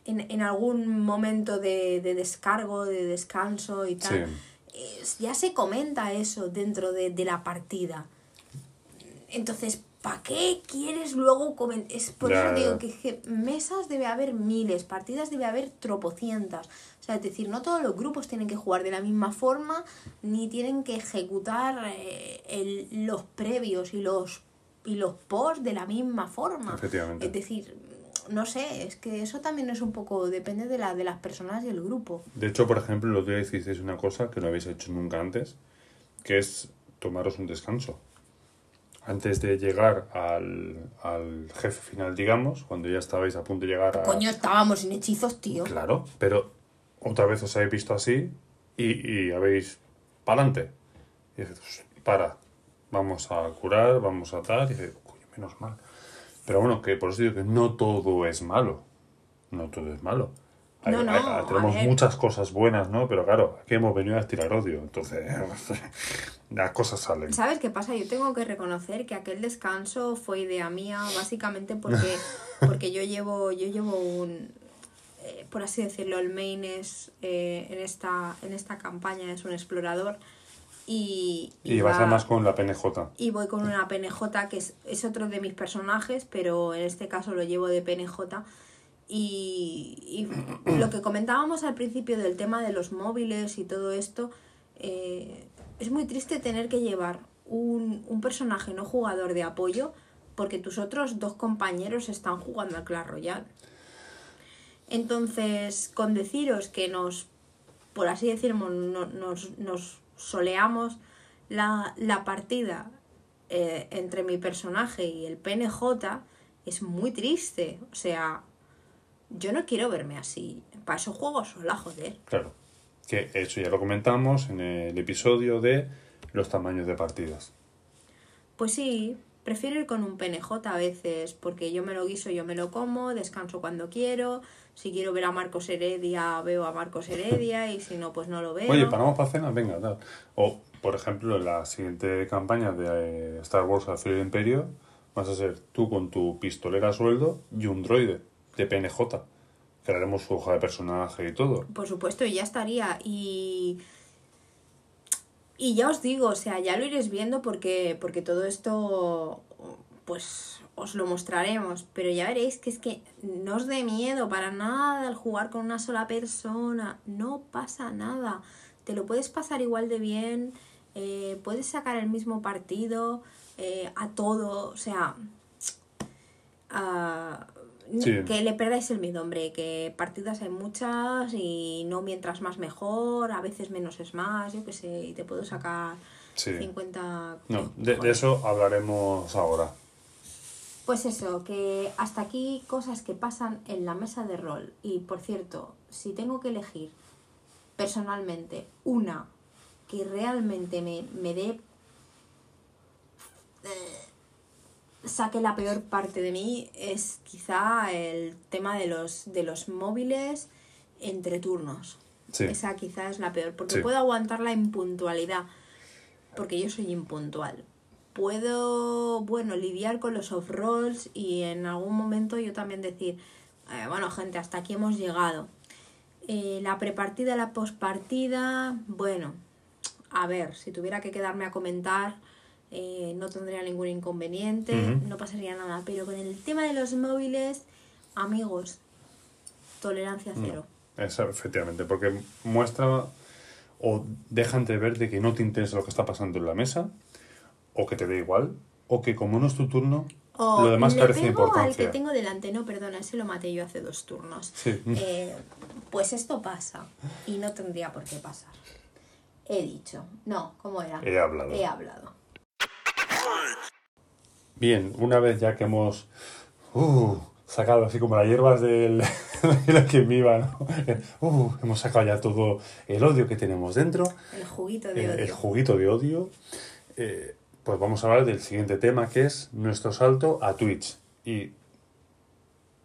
[SPEAKER 2] En, en algún momento de, de descargo, de descanso y tal.
[SPEAKER 1] Sí.
[SPEAKER 2] Ya se comenta eso dentro de, de la partida. Entonces, ¿para qué quieres luego comentar? Es por
[SPEAKER 1] Ya,
[SPEAKER 2] eso digo que mesas debe haber miles, partidas debe haber tropocientas. O sea, es decir, no todos los grupos tienen que jugar de la misma forma, ni tienen que ejecutar eh, el- los previos y los, y los post de la misma forma.
[SPEAKER 1] Efectivamente.
[SPEAKER 2] Es decir, no sé, es que eso también es un poco, depende de, la, de las personas y el grupo.
[SPEAKER 1] De hecho, por ejemplo, otro día hicisteis una cosa que no habéis hecho nunca antes, que es tomaros un descanso. Antes de llegar al, al jefe final, digamos, cuando ya estabais a punto de llegar a...
[SPEAKER 2] Coño, estábamos sin hechizos, tío.
[SPEAKER 1] Claro, pero otra vez os habéis visto así y, y habéis... ¡Pa'lante! Y dices, "Pues, para, vamos a curar, vamos a tal, y dices, coño, menos mal. Pero bueno, que por eso digo que no todo es malo. No todo es malo. Hay-
[SPEAKER 2] No, no,
[SPEAKER 1] hay-
[SPEAKER 2] a
[SPEAKER 1] tenemos muchas cosas buenas, ¿no? Pero claro, aquí hemos venido a tirar odio, entonces las cosas salen.
[SPEAKER 2] ¿Sabes qué pasa? Yo tengo que reconocer que aquel descanso fue idea mía, básicamente porque, porque yo llevo, yo llevo un, eh, por así decirlo, el main es eh, en, esta, en esta campaña es un explorador y,
[SPEAKER 1] Y vas
[SPEAKER 2] va-
[SPEAKER 1] además con la PNJ.
[SPEAKER 2] y voy con una PNJ que es, es otro de mis personajes, pero en este caso lo llevo de PNJ. Y, y lo que comentábamos al principio del tema de los móviles y todo esto, eh, es muy triste tener que llevar un, un personaje no jugador de apoyo porque tus otros dos compañeros están jugando al Clash Royale. Entonces, con deciros que nos, por así decirlo, no- nos, nos soleamos la, la partida eh, entre mi personaje y el PNJ, es muy triste. O sea, yo no quiero verme así. Para eso juego sola, joder.
[SPEAKER 1] Claro. Que eso ya lo comentamos en el episodio de los tamaños de partidas.
[SPEAKER 2] Pues sí, prefiero ir con un PNJ a veces, porque yo me lo guiso, yo me lo como, descanso cuando quiero. Si quiero ver a Marcos Heredia, veo a Marcos Heredia, y si no, pues no lo veo.
[SPEAKER 1] Oye, paramos para cena, venga, tal. O, por ejemplo, en la siguiente campaña de eh, Star Wars al del Imperio, vas a ser tú con tu pistolera a sueldo y un droide de PNJ. Crearemos su hoja de personaje y todo.
[SPEAKER 2] Por supuesto, y ya estaría. Y. Y ya os digo, o sea, ya lo iréis viendo porque, porque todo esto, pues os lo mostraremos. Pero ya veréis que es que no os dé miedo para nada al jugar con una sola persona. No pasa nada. Te lo puedes pasar igual de bien. eh, puedes sacar el mismo partido eh, a todo. O sea. ah,
[SPEAKER 1] Sí.
[SPEAKER 2] Que le perdáis el miedo, hombre, que partidas hay muchas y no mientras más mejor, a veces menos es más, yo qué sé, y te puedo sacar
[SPEAKER 1] Sí.
[SPEAKER 2] 50...
[SPEAKER 1] No, de, eso hablaremos ahora.
[SPEAKER 2] Pues eso, que hasta aquí cosas que pasan en la mesa de rol. Y por cierto, si tengo que elegir personalmente una que realmente me, me dé... eh, saque la peor parte de mí es quizá el tema de los, de los móviles entre turnos.
[SPEAKER 1] Sí.
[SPEAKER 2] Esa quizá es la peor, porque
[SPEAKER 1] Sí.
[SPEAKER 2] puedo aguantar la impuntualidad, porque yo soy impuntual. Puedo, bueno, lidiar con los off-rolls y en algún momento yo también decir, eh, bueno, gente, hasta aquí hemos llegado. Eh, la prepartida, la postpartida, bueno, a ver, si tuviera que quedarme a comentar, eh, no tendría ningún inconveniente, no pasaría nada. Pero con el tema de los móviles, amigos, tolerancia cero.
[SPEAKER 1] Eso, efectivamente, porque muestra o deja entrever de que no te interesa lo que está pasando en la mesa, o que te da igual, o que como no es tu turno,
[SPEAKER 2] O
[SPEAKER 1] lo demás
[SPEAKER 2] le
[SPEAKER 1] carece de
[SPEAKER 2] pego al
[SPEAKER 1] importancia.
[SPEAKER 2] que tengo delante, no, perdona, ese lo maté yo hace dos turnos.
[SPEAKER 1] Sí.
[SPEAKER 2] Eh, pues esto pasa y no tendría por qué pasar. He dicho, no, ¿cómo era?
[SPEAKER 1] He hablado.
[SPEAKER 2] He hablado.
[SPEAKER 1] Bien, una vez ya que hemos uh, sacado así como las hierbas del, de la que me iba, ¿no? Uh, hemos sacado ya todo el odio que tenemos dentro,
[SPEAKER 2] El juguito de
[SPEAKER 1] el,
[SPEAKER 2] odio.
[SPEAKER 1] el juguito de odio, eh, pues vamos a hablar del siguiente tema que es nuestro salto a Twitch. Y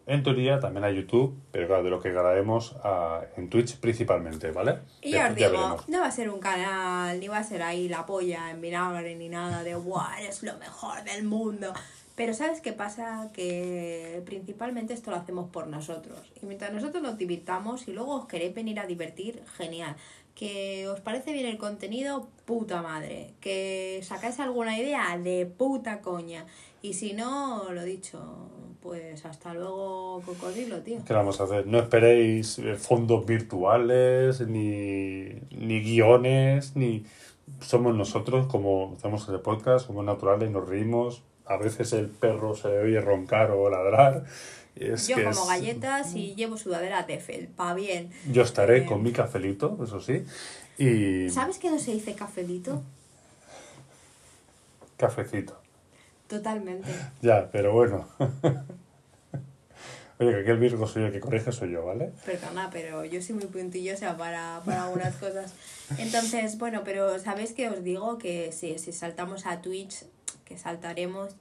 [SPEAKER 1] en teoría también a YouTube, pero claro, de lo que grabemos a- en Twitch principalmente, ¿vale?
[SPEAKER 2] Y ya os digo,
[SPEAKER 1] veremos.
[SPEAKER 2] no va a ser un canal, ni va a ser ahí la polla en vinagre, ni nada de ¡guau! Eres lo mejor del mundo. Pero ¿sabes qué pasa? Que principalmente esto lo hacemos por nosotros. Y mientras nosotros nos divirtamos y luego os queréis venir a divertir, genial. Que os parece bien el contenido, puta madre. Que sacáis alguna idea, de puta coña. Y si no, lo dicho, pues hasta luego, cocodrilo, tío.
[SPEAKER 1] ¿Qué vamos a hacer? No esperéis eh, fondos virtuales, ni, ni guiones, ni... Somos nosotros, como hacemos el podcast, somos naturales, nos reímos. A veces el perro se oye roncar o ladrar. Es
[SPEAKER 2] Yo como
[SPEAKER 1] es-
[SPEAKER 2] galletas y llevo sudadera de felpa, bien.
[SPEAKER 1] Yo estaré
[SPEAKER 2] Eh,
[SPEAKER 1] con mi cafelito, eso sí. Y
[SPEAKER 2] ¿Sabes que no se dice cafelito?
[SPEAKER 1] cafecito.
[SPEAKER 2] Totalmente.
[SPEAKER 1] Ya, pero bueno. Oye, que aquí el Virgo soy el que corrige, soy yo, ¿vale?
[SPEAKER 2] Perdona, pero yo soy muy puntillosa para, para algunas cosas. Entonces, bueno, pero ¿sabéis que os digo? Que si, si saltamos a Twitch, que saltaremos,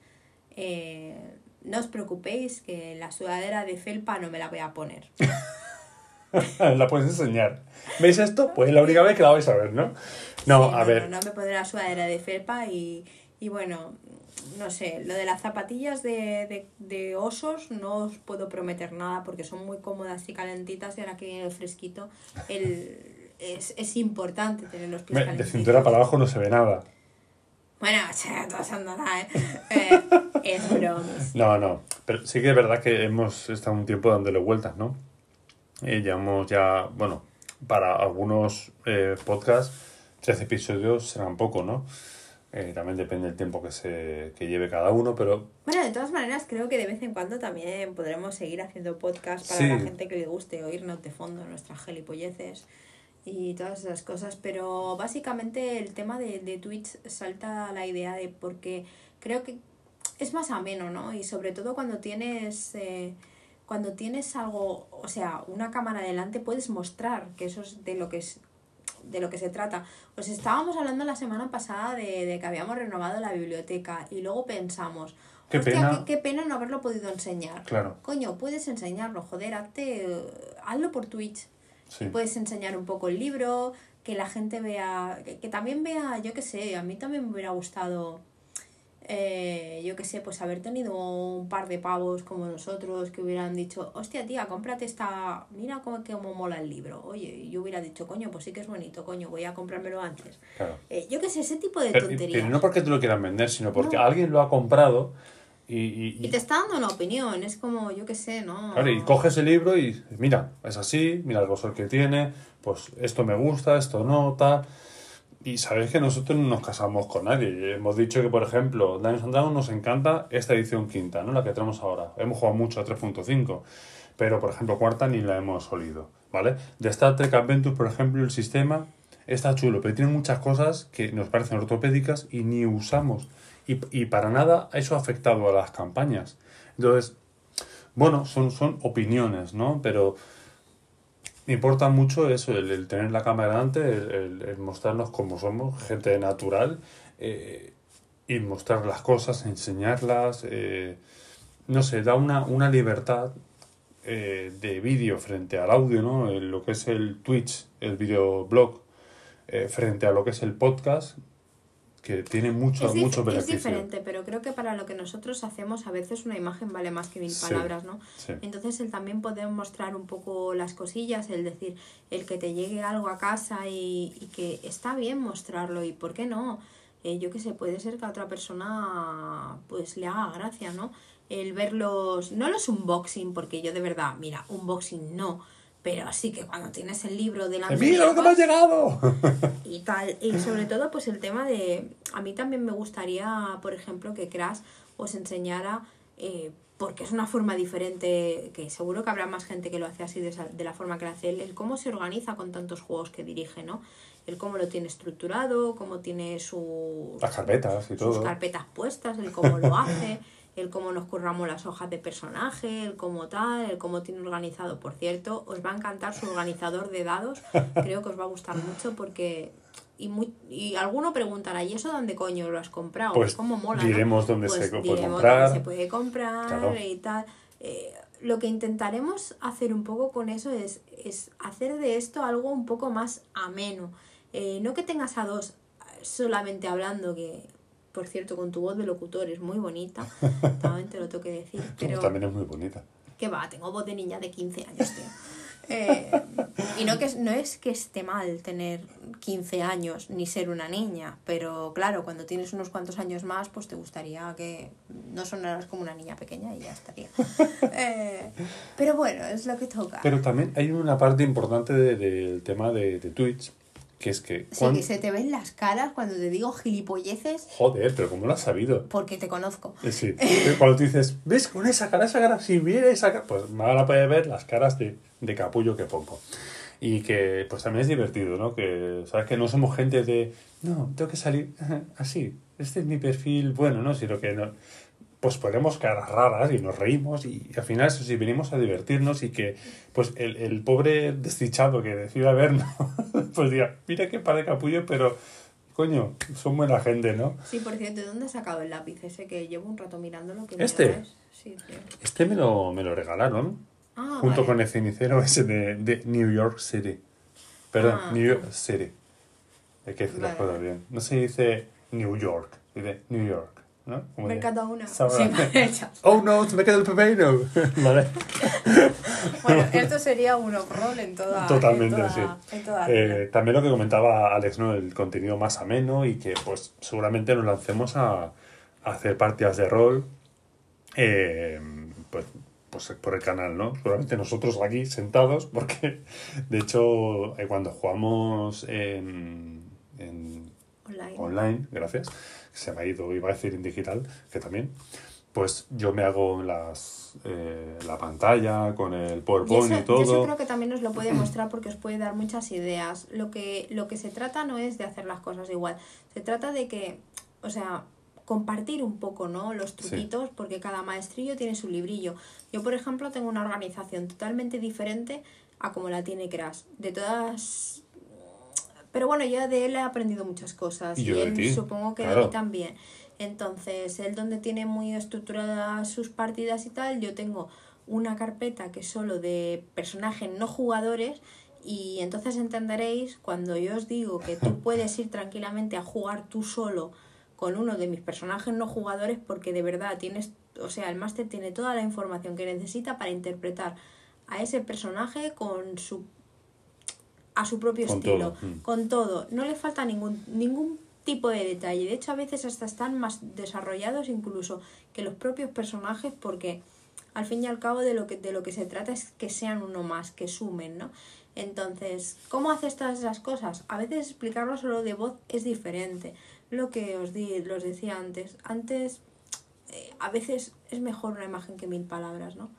[SPEAKER 2] eh, no os preocupéis que la sudadera de felpa no me la voy a poner.
[SPEAKER 1] la puedes enseñar. ¿Veis esto? Pues es la única vez que la vais a ver, ¿no? No,
[SPEAKER 2] Sí,
[SPEAKER 1] a ver.
[SPEAKER 2] No, me pondré la sudadera de felpa y, y bueno, no sé, lo de las zapatillas de, de, de osos no os puedo prometer nada porque son muy cómodas y calentitas y ahora que viene el fresquito, el, es, es importante tener los pies
[SPEAKER 1] Me- De
[SPEAKER 2] calentitos.
[SPEAKER 1] cintura para abajo no se ve nada.
[SPEAKER 2] Bueno, todos andará, ¿eh? eh es bromis.
[SPEAKER 1] No, no. Pero sí que es verdad que hemos estado un tiempo dándole vueltas, ¿no? Eh, llevamos ya, bueno, para algunos eh, podcasts, 13 episodios serán poco, ¿no? Eh, también depende del tiempo que se que lleve cada uno, pero
[SPEAKER 2] Bueno, de todas maneras, creo que de vez en cuando también podremos seguir haciendo podcast para
[SPEAKER 1] Sí.
[SPEAKER 2] la gente que le guste oírnos de fondo nuestras gelipolleces y todas esas cosas. Pero básicamente el tema de, de Twitch salta a la idea de porque creo que es más ameno, ¿no? Y sobre todo cuando tienes. eh, cuando tienes algo, o sea, una cámara delante, puedes mostrar que eso es de lo que es de lo que se trata. Pues estábamos hablando la semana pasada de, de que habíamos renovado la biblioteca y luego pensamos,
[SPEAKER 1] Qué
[SPEAKER 2] hostia,
[SPEAKER 1] pena.
[SPEAKER 2] qué, qué pena no haberlo podido enseñar.
[SPEAKER 1] claro,
[SPEAKER 2] Coño, puedes enseñarlo, joder, hazte, hazlo por Twitch.
[SPEAKER 1] sí.
[SPEAKER 2] Puedes enseñar un poco el libro, que la gente vea, que, que también vea, yo qué sé, a mí también me hubiera gustado, eh, yo qué sé, pues haber tenido un par de pavos como nosotros que hubieran dicho, hostia tía, cómprate esta, mira cómo, cómo mola el libro. Oye, y yo hubiera dicho, coño, pues sí que es bonito, coño, voy a comprármelo antes.
[SPEAKER 1] claro.
[SPEAKER 2] Eh, yo qué sé, ese tipo de
[SPEAKER 1] Pero,
[SPEAKER 2] tonterías.
[SPEAKER 1] pero no porque te lo quieran vender, sino porque
[SPEAKER 2] No.
[SPEAKER 1] alguien lo ha comprado y, y-
[SPEAKER 2] Y te está dando una opinión, es como, yo qué sé, ¿no?
[SPEAKER 1] Claro, y coges el libro y mira, es así, mira el grosor que tiene, pues esto me gusta, esto no, tal. Y sabéis que nosotros no nos casamos con nadie. Hemos dicho que, por ejemplo, Dungeons Dragons nos encanta esta edición quinta, ¿no? La que tenemos ahora. Hemos jugado mucho a 3.5, pero, por ejemplo, cuarta ni la hemos olido, ¿vale? De Star Trek Adventures, por ejemplo, el sistema está chulo, pero tiene muchas cosas que nos parecen ortopédicas y ni usamos. Y, y para nada eso ha afectado a las campañas. Entonces, bueno, son, son opiniones, ¿no? Pero me importa mucho eso, el, el tener la cámara delante, el, el- mostrarnos como somos, gente natural, eh, y mostrar las cosas, enseñarlas. eh, no sé, da una, una libertad eh, de vídeo frente al audio, ¿no? Lo que es el Twitch, el videoblog, frente a lo que es el podcast, que tiene mucho,
[SPEAKER 2] es,
[SPEAKER 1] mucho
[SPEAKER 2] es
[SPEAKER 1] beneficio.
[SPEAKER 2] diferente, pero creo que para lo que nosotros hacemos a veces una imagen vale más que mil
[SPEAKER 1] Sí.
[SPEAKER 2] palabras, ¿no?
[SPEAKER 1] Sí.
[SPEAKER 2] Entonces el también poder mostrar un poco las cosillas, el decir, el que te llegue algo a casa y, y que está bien mostrarlo y por qué no. Eh, yo qué sé, puede ser que a otra persona pues le haga gracia, ¿no? El ver los, no los unboxing, porque yo de verdad, mira, unboxing no, pero sí que cuando tienes el libro delante
[SPEAKER 1] ¡Mira lo que me ha
[SPEAKER 2] pues,
[SPEAKER 1] llegado!
[SPEAKER 2] y tal. Y sobre todo, pues el tema de. A mí también me gustaría, por ejemplo, que Crash os enseñara. eh, porque es una forma diferente, que seguro que habrá más gente que lo hace así de, esa- de la forma que lo hace él, el cómo se organiza con tantos juegos que dirige, ¿no? El cómo lo tiene estructurado, cómo tiene su,
[SPEAKER 1] Las carpetas y
[SPEAKER 2] sus
[SPEAKER 1] todo.
[SPEAKER 2] carpetas puestas, el cómo lo hace, el cómo nos curramos las hojas de personaje, el cómo tal, el cómo tiene organizado. Por cierto, os va a encantar su organizador de dados, creo que os va a gustar mucho porque... Y, muy, y alguno preguntará, ¿y eso dónde coño lo has comprado?
[SPEAKER 1] Pues
[SPEAKER 2] ¿Cómo mola? no?".
[SPEAKER 1] diremos dónde
[SPEAKER 2] Pues
[SPEAKER 1] se puede
[SPEAKER 2] diremos
[SPEAKER 1] comprar.
[SPEAKER 2] dónde se puede comprar
[SPEAKER 1] Claro.
[SPEAKER 2] y tal. Eh, lo que intentaremos hacer un poco con eso es, es hacer de esto algo un poco más ameno. Eh, no que tengas a dos solamente hablando, que por cierto con tu voz de locutor es muy bonita, también te lo tengo que decir,
[SPEAKER 1] Tú
[SPEAKER 2] pero
[SPEAKER 1] También es muy bonita.
[SPEAKER 2] que va, tengo voz de niña de 15 años, tío. Eh, y no, que, es- no es que esté mal tener 15 años ni ser una niña, pero claro, cuando tienes unos cuantos años más, pues te gustaría que no sonaras como una niña pequeña y ya estaría. Eh, pero bueno, es lo que toca.
[SPEAKER 1] Pero también hay una parte importante de- del tema de, de Twitch, que es que...
[SPEAKER 2] Sí,
[SPEAKER 1] cuan-
[SPEAKER 2] que se te ven las caras cuando te digo gilipolleces
[SPEAKER 1] Joder, pero ¿cómo lo has sabido?
[SPEAKER 2] porque te conozco.
[SPEAKER 1] Eh, Sí, cuando tú dices, ¿ves con esa cara, esa cara, si viene esa cara? Pues van a poder ver las caras de, de capullo que pongo. Y que pues también es divertido, ¿no? Que, ¿sabes? Que no somos gente de, no, tengo que salir así, este es mi perfil bueno, ¿no? Sino que no, pues ponemos caras raras y nos reímos y, al final eso sí, venimos a divertirnos y que pues el, el pobre desdichado que decida vernos, pues diga, mira qué par de capullo, pero coño, son buena gente, ¿no?
[SPEAKER 2] Sí, por cierto, ¿de dónde has sacado el lápiz ese que llevo un rato mirándolo? Que
[SPEAKER 1] ¿Este?
[SPEAKER 2] Sí, tío.
[SPEAKER 1] Este me lo, me lo regalaron.
[SPEAKER 2] Ah,
[SPEAKER 1] junto
[SPEAKER 2] vale.
[SPEAKER 1] con el cenicero ese de, de New York City. Perdón,
[SPEAKER 2] Ah.
[SPEAKER 1] New York City. Hay que decir las
[SPEAKER 2] Vale.
[SPEAKER 1] cosas bien. No se dice New York, se dice New York. ¿No? Como
[SPEAKER 2] Me
[SPEAKER 1] de-
[SPEAKER 2] encanta una.
[SPEAKER 1] Sabrá.
[SPEAKER 2] Sí.
[SPEAKER 1] Oh no, se me queda el pepino. vale.
[SPEAKER 2] Bueno, esto sería un off-roll en toda.
[SPEAKER 1] Totalmente,
[SPEAKER 2] en toda,
[SPEAKER 1] sí.
[SPEAKER 2] En toda
[SPEAKER 1] Eh, también lo que comentaba Alex, ¿no? El contenido más ameno y que pues seguramente nos lancemos a, a hacer partidas de rol eh, pues, pues por el canal, ¿no? Seguramente nosotros aquí sentados, porque de hecho eh, cuando jugamos en, en
[SPEAKER 2] Online.
[SPEAKER 1] online, gracias, se me ha ido, iba a decir en digital, que también, pues yo me hago las, eh, la pantalla con el
[SPEAKER 2] Y
[SPEAKER 1] PowerPoint
[SPEAKER 2] eso,
[SPEAKER 1] y, todo.
[SPEAKER 2] y eso creo que también os lo puede mostrar porque os puede dar muchas ideas. Lo que, lo que se trata no es de hacer las cosas igual. Se trata de que, o sea, compartir un poco, ¿no? Los
[SPEAKER 1] Sí.
[SPEAKER 2] truquitos, porque cada maestrillo tiene su librillo. Yo, por ejemplo, tengo una organización totalmente diferente a como la tiene Crash. De todas. Pero bueno, yo de él he aprendido muchas cosas.
[SPEAKER 1] Y de
[SPEAKER 2] él
[SPEAKER 1] ti,
[SPEAKER 2] supongo que de
[SPEAKER 1] claro.
[SPEAKER 2] mí también. Entonces, él donde tiene muy estructuradas sus partidas y tal, yo tengo una carpeta que es solo de personajes no jugadores y entonces entenderéis cuando yo os digo que tú puedes ir tranquilamente a jugar tú solo con uno de mis personajes no jugadores porque de verdad tienes, o sea, el máster tiene toda la información que necesita para interpretar a ese personaje con su a su propio
[SPEAKER 1] Con
[SPEAKER 2] estilo,
[SPEAKER 1] todo, mm.
[SPEAKER 2] con todo. No le falta ningún ningún tipo de detalle. De hecho, a veces hasta están más desarrollados incluso que los propios personajes porque al fin y al cabo de lo que de lo que se trata es que sean uno más, que sumen, ¿no? Entonces, ¿cómo haces todas esas cosas? A veces explicarlo solo de voz es diferente. Lo que os di, los decía antes. Antes, eh, a veces es mejor una imagen que mil palabras, ¿no?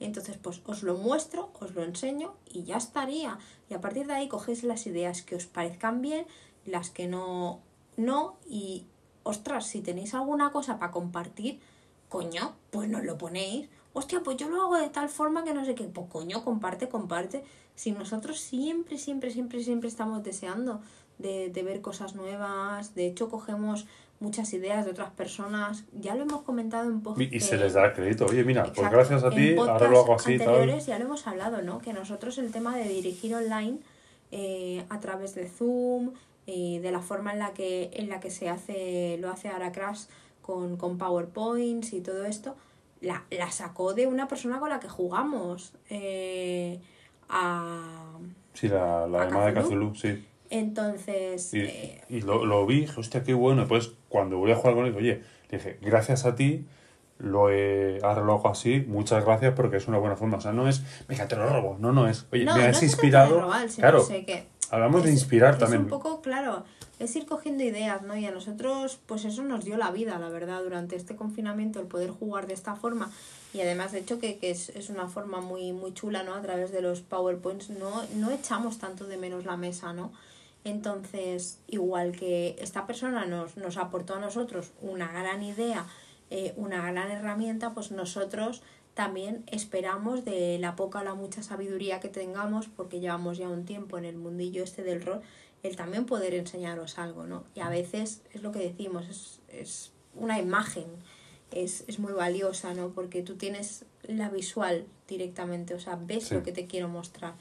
[SPEAKER 2] Entonces, pues os lo muestro, os lo enseño y ya estaría. Y a partir de ahí cogéis las ideas que os parezcan bien, las que no, no. Y, ostras, si tenéis alguna cosa para compartir, coño, pues nos lo ponéis. Hostia, pues yo lo hago de tal forma que no sé qué. Pues coño, comparte, comparte. Si nosotros siempre, siempre, siempre, siempre estamos deseando de, de ver cosas nuevas. De hecho, cogemos muchas ideas de otras personas. Ya lo hemos comentado en post.
[SPEAKER 1] Y, se les da crédito. Oye, mira, pues gracias a ti, ahora lo hago así y tal.
[SPEAKER 2] anteriores ya lo hemos hablado, ¿no? Que nosotros el tema de dirigir online eh, a través de Zoom, eh, de la forma en la que en la que se hace lo hace ahora Crash con, con PowerPoints y todo esto, la, la sacó de una persona con la que jugamos. eh, a...
[SPEAKER 1] Sí, la, la
[SPEAKER 2] ¿A
[SPEAKER 1] llamada de?
[SPEAKER 2] Cthulhu,
[SPEAKER 1] sí.
[SPEAKER 2] Entonces,
[SPEAKER 1] Y,
[SPEAKER 2] eh,
[SPEAKER 1] y lo, lo vi, dije, hostia, qué bueno. Pues cuando volví a jugar con él, oye, le dije, gracias a ti, lo he, hago así, muchas gracias porque es una buena forma. O sea, no es, venga, te lo robo. No, no es, oye,
[SPEAKER 2] no,
[SPEAKER 1] me
[SPEAKER 2] no
[SPEAKER 1] has
[SPEAKER 2] de
[SPEAKER 1] inspirado.
[SPEAKER 2] robar,
[SPEAKER 1] claro,
[SPEAKER 2] sé
[SPEAKER 1] hablamos de
[SPEAKER 2] es-
[SPEAKER 1] inspirar
[SPEAKER 2] es
[SPEAKER 1] también.
[SPEAKER 2] un poco, claro, es ir cogiendo ideas, ¿no? Y a nosotros, pues eso nos dio la vida, la verdad, durante este confinamiento, el poder jugar de esta forma. Y además, de hecho, que, que es, es una forma muy, muy chula, ¿no? A través de los PowerPoints, no, no echamos tanto de menos la mesa, ¿no? Entonces, igual que esta persona nos, nos aportó a nosotros una gran idea, eh, una gran herramienta, pues nosotros también esperamos de la poca o la mucha sabiduría que tengamos, porque llevamos ya un tiempo en el mundillo este del rol, el también poder enseñaros algo, ¿no? Y a veces es lo que decimos, es, es una imagen, es, es muy valiosa, ¿no? Porque tú tienes la visual directamente, o sea, ves
[SPEAKER 1] Sí.
[SPEAKER 2] lo que te quiero mostrar.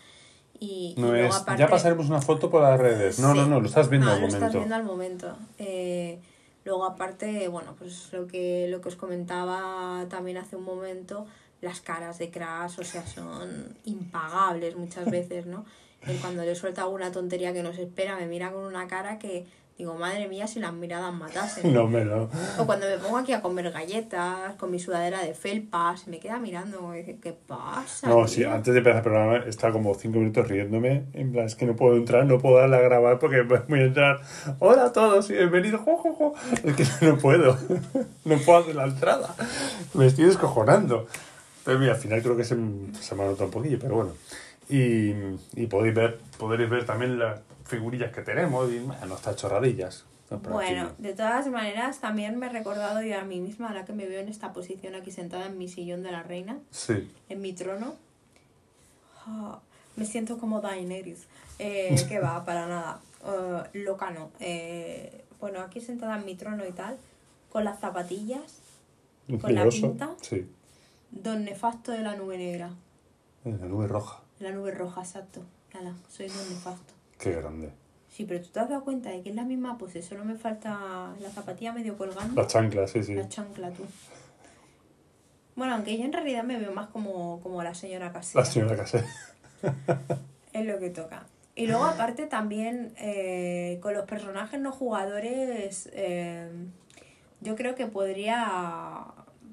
[SPEAKER 2] Y, y
[SPEAKER 1] No
[SPEAKER 2] luego
[SPEAKER 1] es,
[SPEAKER 2] aparte-
[SPEAKER 1] ya pasaremos una foto por las redes. No,
[SPEAKER 2] Sí.
[SPEAKER 1] no, no, lo estás viendo
[SPEAKER 2] No,
[SPEAKER 1] al
[SPEAKER 2] lo
[SPEAKER 1] momento.
[SPEAKER 2] estás viendo al momento. Eh, luego aparte, bueno, pues lo que, lo que os comentaba también hace un momento, las caras de Crash, o sea, son impagables muchas veces, ¿no? Él cuando le suelta alguna tontería que no se espera, me mira con una cara que digo, madre mía, si las miradas matasen.
[SPEAKER 1] No, me lo.
[SPEAKER 2] O cuando me pongo aquí a comer galletas con mi sudadera de felpa, se me queda mirando dice, ¿qué pasa?
[SPEAKER 1] No, sí,
[SPEAKER 2] tío?".
[SPEAKER 1] antes de empezar el programa estaba como cinco minutos riéndome. En plan, es que no puedo entrar, no puedo darle a grabar porque voy a entrar. Hola a todos y bienvenidos. Jo, jo, jo. Es que no puedo. No puedo hacer la entrada. Me estoy descojonando. Pero mira, al final creo que se, se me ha notado un poquillo, pero bueno. Y, y podéis ver, podréis ver también las figurillas que tenemos y bueno, nuestras chorradillas.
[SPEAKER 2] Bueno, de todas maneras, también me he recordado yo a mí misma, ahora que me veo en esta posición aquí sentada en mi sillón de la reina,
[SPEAKER 1] Sí.
[SPEAKER 2] en mi trono. Ah, me siento como Daenerys. Eh, que va, para nada. Eh, loca no. Eh, bueno, aquí sentada en mi trono y tal, con las zapatillas, Con la pinta.
[SPEAKER 1] Sí.
[SPEAKER 2] don nefasto de la nube negra.
[SPEAKER 1] En la nube roja.
[SPEAKER 2] La nube roja, exacto. Ala, soy don nefasto.
[SPEAKER 1] Qué grande.
[SPEAKER 2] Sí, pero tú te has dado cuenta de que es la misma pose, solo me falta la zapatilla medio colgando.
[SPEAKER 1] La chancla, sí, sí.
[SPEAKER 2] La chancla, tú. Bueno, aunque yo en realidad me veo más como, como la señora casera.
[SPEAKER 1] La señora Casé.
[SPEAKER 2] Es lo que toca. Y luego aparte también eh, con los personajes no jugadores, eh, yo creo que podría,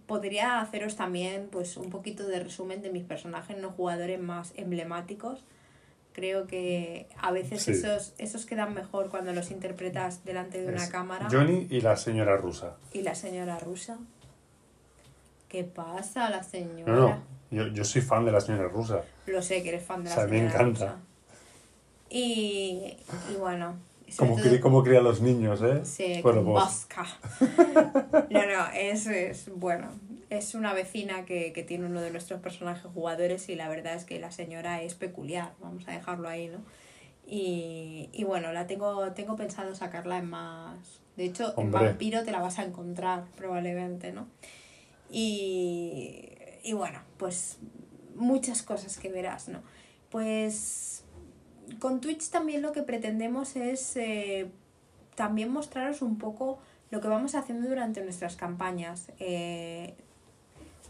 [SPEAKER 2] podría haceros también pues un poquito de resumen de mis personajes no jugadores más emblemáticos. Creo que a veces
[SPEAKER 1] Sí.
[SPEAKER 2] esos, esos quedan mejor cuando los interpretas delante de una cámara.
[SPEAKER 1] Johnny y la señora rusa.
[SPEAKER 2] Y la señora rusa. ¿Qué pasa, la señora?
[SPEAKER 1] No, no. Yo, yo soy fan de la señora rusa.
[SPEAKER 2] Lo sé que eres fan de
[SPEAKER 1] O
[SPEAKER 2] la
[SPEAKER 1] sea, me
[SPEAKER 2] señora
[SPEAKER 1] encanta.
[SPEAKER 2] rusa. Y, y bueno.
[SPEAKER 1] Como,
[SPEAKER 2] todo-
[SPEAKER 1] como cría a los niños, ¿eh?
[SPEAKER 2] Sí,
[SPEAKER 1] Bueno,
[SPEAKER 2] vasca. No, no, es, es bueno. Es una vecina que, que tiene uno de nuestros personajes jugadores y la verdad es que la señora es peculiar. Vamos a dejarlo ahí, ¿no? Y, y bueno, la tengo, tengo pensado sacarla en más. De hecho, en vampiro te la vas a encontrar, probablemente, ¿no? Y, y bueno, pues muchas cosas que verás, ¿no? Pues con Twitch también lo que pretendemos es eh, también mostraros un poco lo que vamos haciendo durante nuestras campañas. Eh,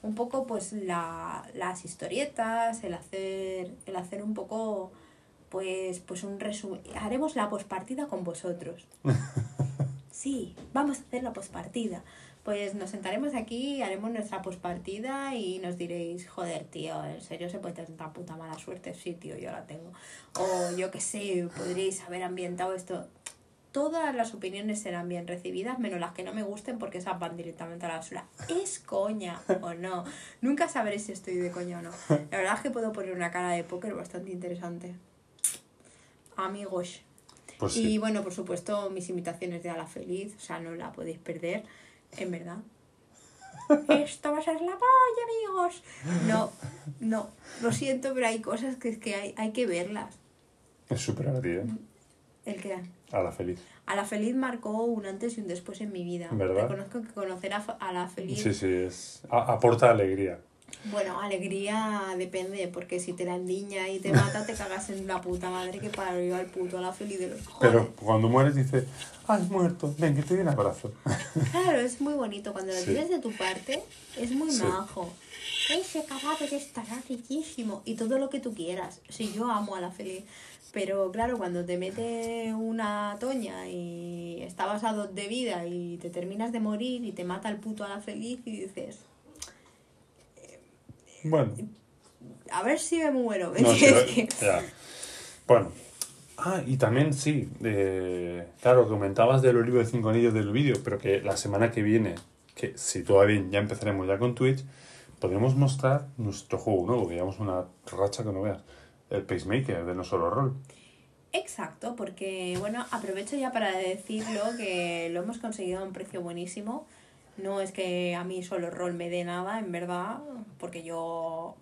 [SPEAKER 2] un poco pues la, las historietas, el hacer, el hacer un poco pues, pues un resumen. Haremos la pospartida con vosotros. Sí, vamos a hacer la pospartida. Pues nos sentaremos aquí, haremos nuestra pospartida y nos diréis, joder, tío, ¿en serio se puede tener tanta puta mala suerte? Sí, tío, yo la tengo. O yo qué sé, podríais haber ambientado esto. Todas las opiniones serán bien recibidas, menos las que no me gusten porque esas van directamente a la basura. ¿Es coña o no? Nunca sabré si estoy de coña o no. La verdad es que puedo poner una cara de póker bastante interesante. Amigos.
[SPEAKER 1] Pues
[SPEAKER 2] Y
[SPEAKER 1] sí.
[SPEAKER 2] bueno, por supuesto, mis imitaciones de Ala Feliz, o sea, no la podéis perder, en verdad. Esto va a ser la polla, amigos. No, no, lo siento, pero hay cosas que, es que hay, hay que verlas.
[SPEAKER 1] Es súper ¿eh?
[SPEAKER 2] El que
[SPEAKER 1] A la feliz.
[SPEAKER 2] a la Feliz marcó un antes y un después en mi vida.
[SPEAKER 1] ¿Verdad?
[SPEAKER 2] Reconozco que conocer a, a la Feliz,
[SPEAKER 1] Sí, sí, es... a- aporta alegría.
[SPEAKER 2] Bueno, alegría depende, porque si te la endiña y te mata, te cagas en la puta madre que parió al puto a la Feliz de los cojones.
[SPEAKER 1] Pero cuando mueres dice, has muerto, ven, que te doy un abrazo.
[SPEAKER 2] Claro, es muy bonito. Cuando lo
[SPEAKER 1] Sí.
[SPEAKER 2] tienes de tu parte, es muy
[SPEAKER 1] Sí.
[SPEAKER 2] majo. Ese cadáver estará riquísimo. Y todo lo que tú quieras. Sí, yo amo a la feliz. Pero claro, cuando te mete una toña y está basado de vida y te terminas de morir y te mata el puto a la feliz y dices,
[SPEAKER 1] Bueno,
[SPEAKER 2] a ver si me muero. ¿me
[SPEAKER 1] no, ya. Bueno. Ah, y también sí, eh, claro, comentabas de los libros de cinco anillos del vídeo, pero que la semana que viene, que si bien, ya empezaremos ya con Twitch, podremos mostrar nuestro juego nuevo, que llevamos una racha que no veas, el Pacemaker de No Solo Rol.
[SPEAKER 2] Exacto, porque bueno, aprovecho ya para decirlo que lo hemos conseguido a un precio buenísimo. No es que a mí solo rol me dé nada, en verdad, porque yo,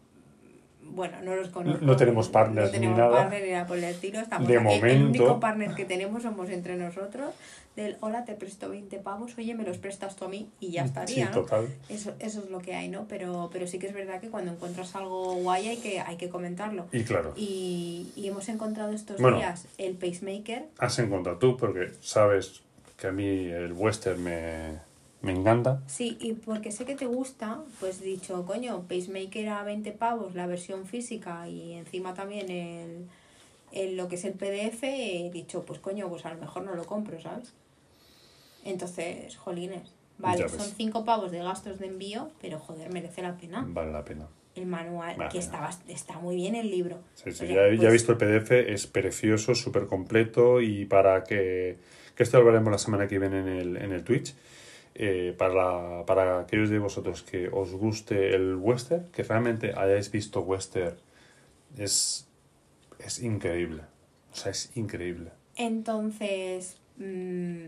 [SPEAKER 2] bueno, no los conozco.
[SPEAKER 1] No tenemos partners
[SPEAKER 2] no tenemos
[SPEAKER 1] ni nada.
[SPEAKER 2] partner ni nada por el estilo. Estamos
[SPEAKER 1] De
[SPEAKER 2] aquí. El
[SPEAKER 1] momento.
[SPEAKER 2] único partner que tenemos somos entre nosotros. Del hola, te presto 20 pavos, oye, me los prestas tú a mí y ya estaría,
[SPEAKER 1] Sí,
[SPEAKER 2] ¿no?
[SPEAKER 1] total.
[SPEAKER 2] Eso, eso es lo que hay, ¿no? Pero, pero sí que es verdad que cuando encuentras algo guay hay que, hay que comentarlo.
[SPEAKER 1] Y claro,
[SPEAKER 2] Y, y hemos encontrado estos
[SPEAKER 1] Bueno.
[SPEAKER 2] días el pacemaker.
[SPEAKER 1] has encontrado tú, porque sabes que a mí el western me, me encanta.
[SPEAKER 2] Sí, y porque sé que te gusta, pues dicho, coño, pacemaker a 20 pavos, la versión física y encima también el, el lo que es el PDF, he dicho, pues coño, pues a lo mejor no lo compro, ¿sabes? Entonces, jolines. Vale, son 5 pavos de gastos de envío, pero joder, merece la pena.
[SPEAKER 1] Vale la pena.
[SPEAKER 2] El manual,
[SPEAKER 1] Vale.
[SPEAKER 2] que está, está muy bien el libro.
[SPEAKER 1] Sí, sí,
[SPEAKER 2] Oye,
[SPEAKER 1] ya, he- ya he
[SPEAKER 2] pues-
[SPEAKER 1] visto el PDF, es precioso, súper completo y para que, que esto lo veremos la semana que viene en el, en el Twitch, eh, para, para aquellos de vosotros que os guste el western, que realmente hayáis visto western, es, es increíble. O sea, es increíble.
[SPEAKER 2] Entonces, mm,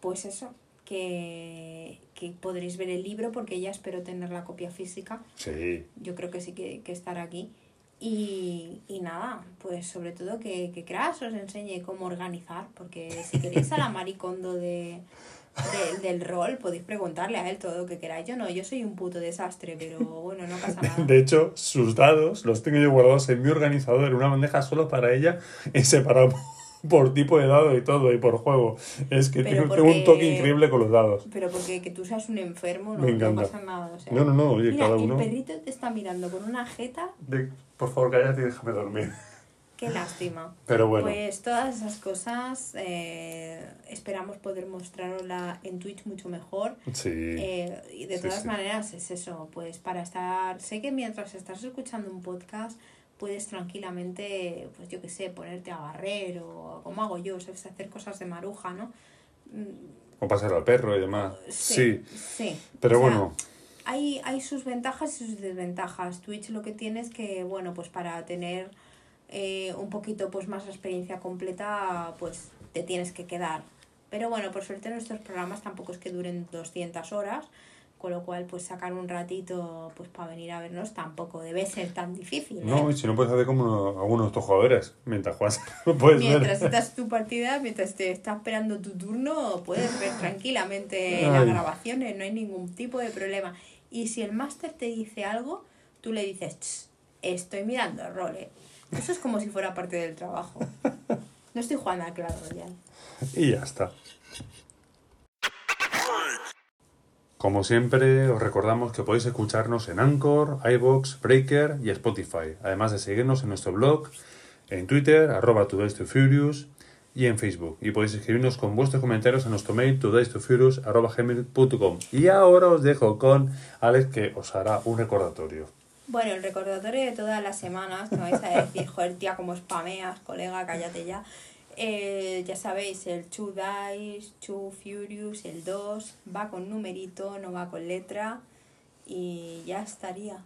[SPEAKER 2] pues eso, que, que podréis ver el libro porque ya espero tener la copia física.
[SPEAKER 1] Sí,
[SPEAKER 2] Yo creo que sí que, que estará aquí. Y, y nada, pues sobre todo que, que Crash os enseñe cómo organizar, porque si queréis a la maricondo de, de- del rol, podéis preguntarle a él todo lo que queráis. Yo no, yo soy un puto desastre, pero bueno, no pasa nada.
[SPEAKER 1] De hecho, sus dados los tengo yo guardados en mi organizador en una bandeja solo para ella y separado por tipo de dado y todo, y por juego. Es que tengo un toque increíble con los dados.
[SPEAKER 2] Pero porque que tú seas un enfermo no,
[SPEAKER 1] Me
[SPEAKER 2] no
[SPEAKER 1] encanta.
[SPEAKER 2] pasa nada. o sea.
[SPEAKER 1] No, no, no, oye,
[SPEAKER 2] Mira,
[SPEAKER 1] cada
[SPEAKER 2] el
[SPEAKER 1] uno.
[SPEAKER 2] perrito te está mirando con una jeta,
[SPEAKER 1] De- por favor, cállate y déjame dormir.
[SPEAKER 2] Qué lástima.
[SPEAKER 1] Pero bueno,
[SPEAKER 2] Pues todas esas cosas eh, esperamos poder mostrarosla en Twitch mucho mejor.
[SPEAKER 1] sí.
[SPEAKER 2] Eh, y de
[SPEAKER 1] Sí,
[SPEAKER 2] todas
[SPEAKER 1] sí.
[SPEAKER 2] maneras es eso, pues para estar, sé que mientras estás escuchando un podcast puedes tranquilamente, pues yo qué sé, ponerte a barrer o como hago yo, ¿sabes? hacer cosas de maruja, ¿no? Mm,
[SPEAKER 1] O pasar al perro y demás. Sí.
[SPEAKER 2] sí.
[SPEAKER 1] Pero
[SPEAKER 2] O sea,
[SPEAKER 1] bueno,
[SPEAKER 2] hay, hay sus ventajas y sus desventajas. Twitch lo que tiene es que, bueno, pues para tener eh, un poquito pues más la experiencia completa, pues te tienes que quedar. Pero bueno, por suerte nuestros programas tampoco es que duren 200 horas, con lo cual pues sacar un ratito pues para venir a vernos tampoco debe ser tan difícil. ¿eh?
[SPEAKER 1] no, y si no puedes hacer como algunos de tus jugadores, mientras juegas, puedes
[SPEAKER 2] Mientras
[SPEAKER 1] ver.
[SPEAKER 2] estás tu partida, mientras te está esperando tu turno, puedes ver tranquilamente las
[SPEAKER 1] Ay.
[SPEAKER 2] grabaciones, no hay ningún tipo de problema. Y si el máster te dice algo, tú le dices, "Ch, estoy mirando el rol, ¿eh". Eso es como si fuera parte del trabajo. No estoy jugando al Clash Royale.
[SPEAKER 1] Y ya está. Como siempre, os recordamos que podéis escucharnos en Anchor, iVoox, Breaker y Spotify, además de seguirnos en nuestro blog, en Twitter, arroba y en Facebook. Y podéis escribirnos con vuestros comentarios a nuestro mail, gmail.com. Y ahora os dejo con Alex, que os hará un recordatorio.
[SPEAKER 2] Bueno, el recordatorio de todas las semanas, me vais a decir, joder, tía, como spameas, colega, cállate ya. Eh, ya sabéis, el Two Dice, Two Furious, el 2, va con numerito, no va con letra, y ya estaría.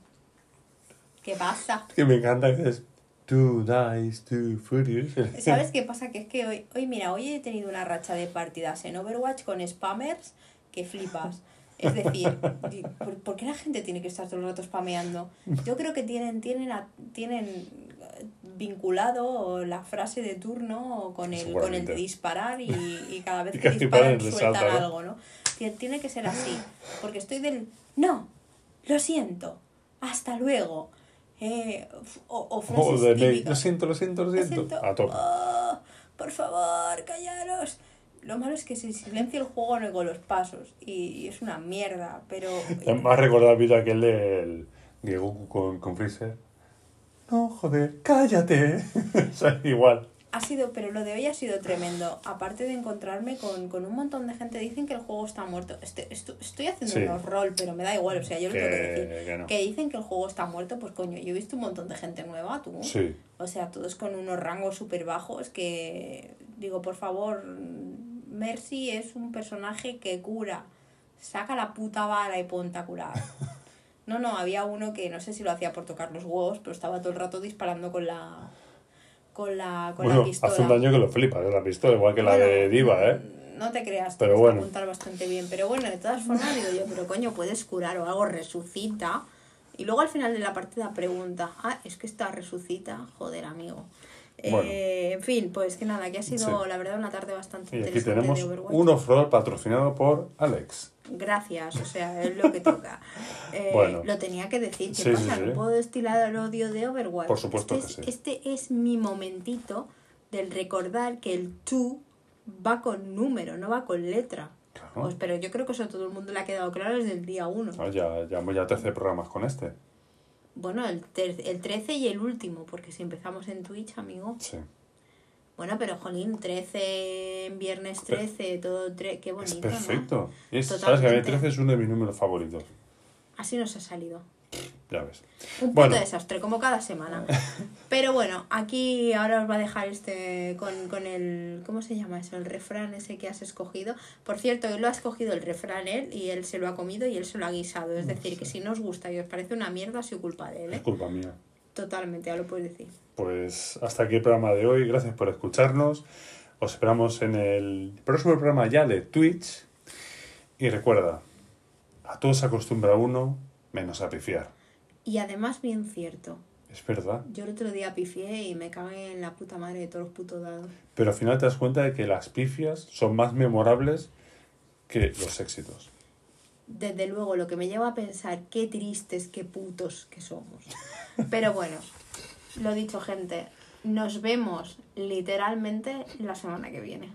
[SPEAKER 2] ¿Qué pasa?
[SPEAKER 1] Que me encanta que es Two Dice, Two Furious.
[SPEAKER 2] ¿Sabes qué pasa? Que es que hoy, hoy, mira, hoy he tenido una racha de partidas en Overwatch con spammers que flipas. Es decir, ¿por, qué la gente tiene que estar todo el rato spameando? Yo creo que tienen, tienen, a- tienen eh, vinculado la frase de turno con el, con el de disparar y, y cada vez que disparan sueltan
[SPEAKER 1] ¿no?
[SPEAKER 2] algo, ¿no? Tie- Tiene que ser así, porque estoy del... No, lo siento, hasta luego. Eh, o, o frases
[SPEAKER 1] me-
[SPEAKER 2] típicas.
[SPEAKER 1] lo siento, lo siento, lo
[SPEAKER 2] Lo
[SPEAKER 1] siento.
[SPEAKER 2] siento.
[SPEAKER 1] A tope.
[SPEAKER 2] Oh, por favor, callaros. Lo malo es que si silencio el juego no oigo los pasos y, es una mierda, pero...
[SPEAKER 1] Me ha recordado el vídeo aquel del de Goku con, con Freezer. No, joder, cállate. o sea, igual.
[SPEAKER 2] Ha sido, pero lo de hoy ha sido tremendo. Aparte de encontrarme con, con un montón de gente, dicen que el juego está muerto. Este, esto- estoy haciendo
[SPEAKER 1] Sí.
[SPEAKER 2] un rol, pero me da igual, o sea, yo lo tengo que
[SPEAKER 1] Que,
[SPEAKER 2] decir.
[SPEAKER 1] que no.
[SPEAKER 2] Que dicen que el juego está muerto, pues coño, yo he visto un montón de gente nueva, tú.
[SPEAKER 1] Sí.
[SPEAKER 2] O sea, todos con unos rangos súper bajos que, digo, por favor, Mercy es un personaje que cura. Saca la puta vara y ponte a curar. No, no, había uno que no sé si lo hacía por tocar los huevos, pero estaba todo el rato disparando con la con la, con
[SPEAKER 1] Bueno,
[SPEAKER 2] la pistola.
[SPEAKER 1] hace un daño que lo flipas, ¿eh? la pistola, igual que la de Diva, ¿eh?
[SPEAKER 2] No te creas,
[SPEAKER 1] Pero
[SPEAKER 2] que
[SPEAKER 1] bueno.
[SPEAKER 2] apuntar bastante bien. Pero bueno, de todas formas digo yo, pero coño, puedes curar o algo, resucita. Y luego al final de la partida pregunta, ah, es que esta resucita, joder, amigo. Eh,
[SPEAKER 1] Bueno.
[SPEAKER 2] En fin, pues que nada, que ha sido
[SPEAKER 1] Sí.
[SPEAKER 2] la verdad una tarde bastante
[SPEAKER 1] Y aquí
[SPEAKER 2] interesante
[SPEAKER 1] tenemos
[SPEAKER 2] de
[SPEAKER 1] un off-road patrocinado por Alex.
[SPEAKER 2] Gracias, o sea, es lo que toca. Eh,
[SPEAKER 1] Bueno.
[SPEAKER 2] Lo tenía que decir, ¿qué
[SPEAKER 1] Sí,
[SPEAKER 2] pasa?
[SPEAKER 1] sí.
[SPEAKER 2] No puedo destilar el odio de Overwatch.
[SPEAKER 1] Por supuesto
[SPEAKER 2] este
[SPEAKER 1] que
[SPEAKER 2] es,
[SPEAKER 1] sí.
[SPEAKER 2] Este es mi momentito del recordar que el tú va con número, no va con letra.
[SPEAKER 1] Claro.
[SPEAKER 2] Pues, pero yo creo que eso a todo el mundo le ha quedado claro desde el día uno.
[SPEAKER 1] Ah, ya llevamos ya 13 programas con este.
[SPEAKER 2] Bueno, el, ter- el 13 y el último, porque si empezamos en Twitch, amigo.
[SPEAKER 1] Sí.
[SPEAKER 2] Bueno, pero jolín, 13 en viernes 13, todo tre qué
[SPEAKER 1] Es
[SPEAKER 2] bonito. ¿no?
[SPEAKER 1] perfecto. Y es- sabes que a mí
[SPEAKER 2] Totalmente.
[SPEAKER 1] 13 es uno de mis números favoritos.
[SPEAKER 2] Así nos ha salido.
[SPEAKER 1] Ya ves.
[SPEAKER 2] Un puto
[SPEAKER 1] Bueno.
[SPEAKER 2] desastre, como cada semana. Pero bueno, aquí ahora os va a dejar este con, con el. ¿Cómo se llama eso? El refrán ese que has escogido. Por cierto, él lo ha escogido el refrán él y él se lo ha comido y él se lo ha guisado. Es decir, que si no os gusta y os parece una mierda, ha sido culpa de él.
[SPEAKER 1] Es
[SPEAKER 2] ¿eh?
[SPEAKER 1] culpa mía.
[SPEAKER 2] Totalmente, ya lo puedes decir.
[SPEAKER 1] Pues hasta aquí el programa de hoy. Gracias por escucharnos. Os esperamos en el próximo programa ya de Twitch. Y recuerda, a todos se acostumbra uno, menos a pifiar.
[SPEAKER 2] Y además, bien cierto.
[SPEAKER 1] Es verdad.
[SPEAKER 2] Yo el otro día pifié y me cagué en la puta madre de todos los putos dados.
[SPEAKER 1] Pero al final te das cuenta de que las pifias son más memorables que los éxitos.
[SPEAKER 2] Desde luego, lo que me lleva a pensar qué tristes, qué putos que somos. Pero bueno, lo dicho, gente. nos vemos literalmente la semana que viene.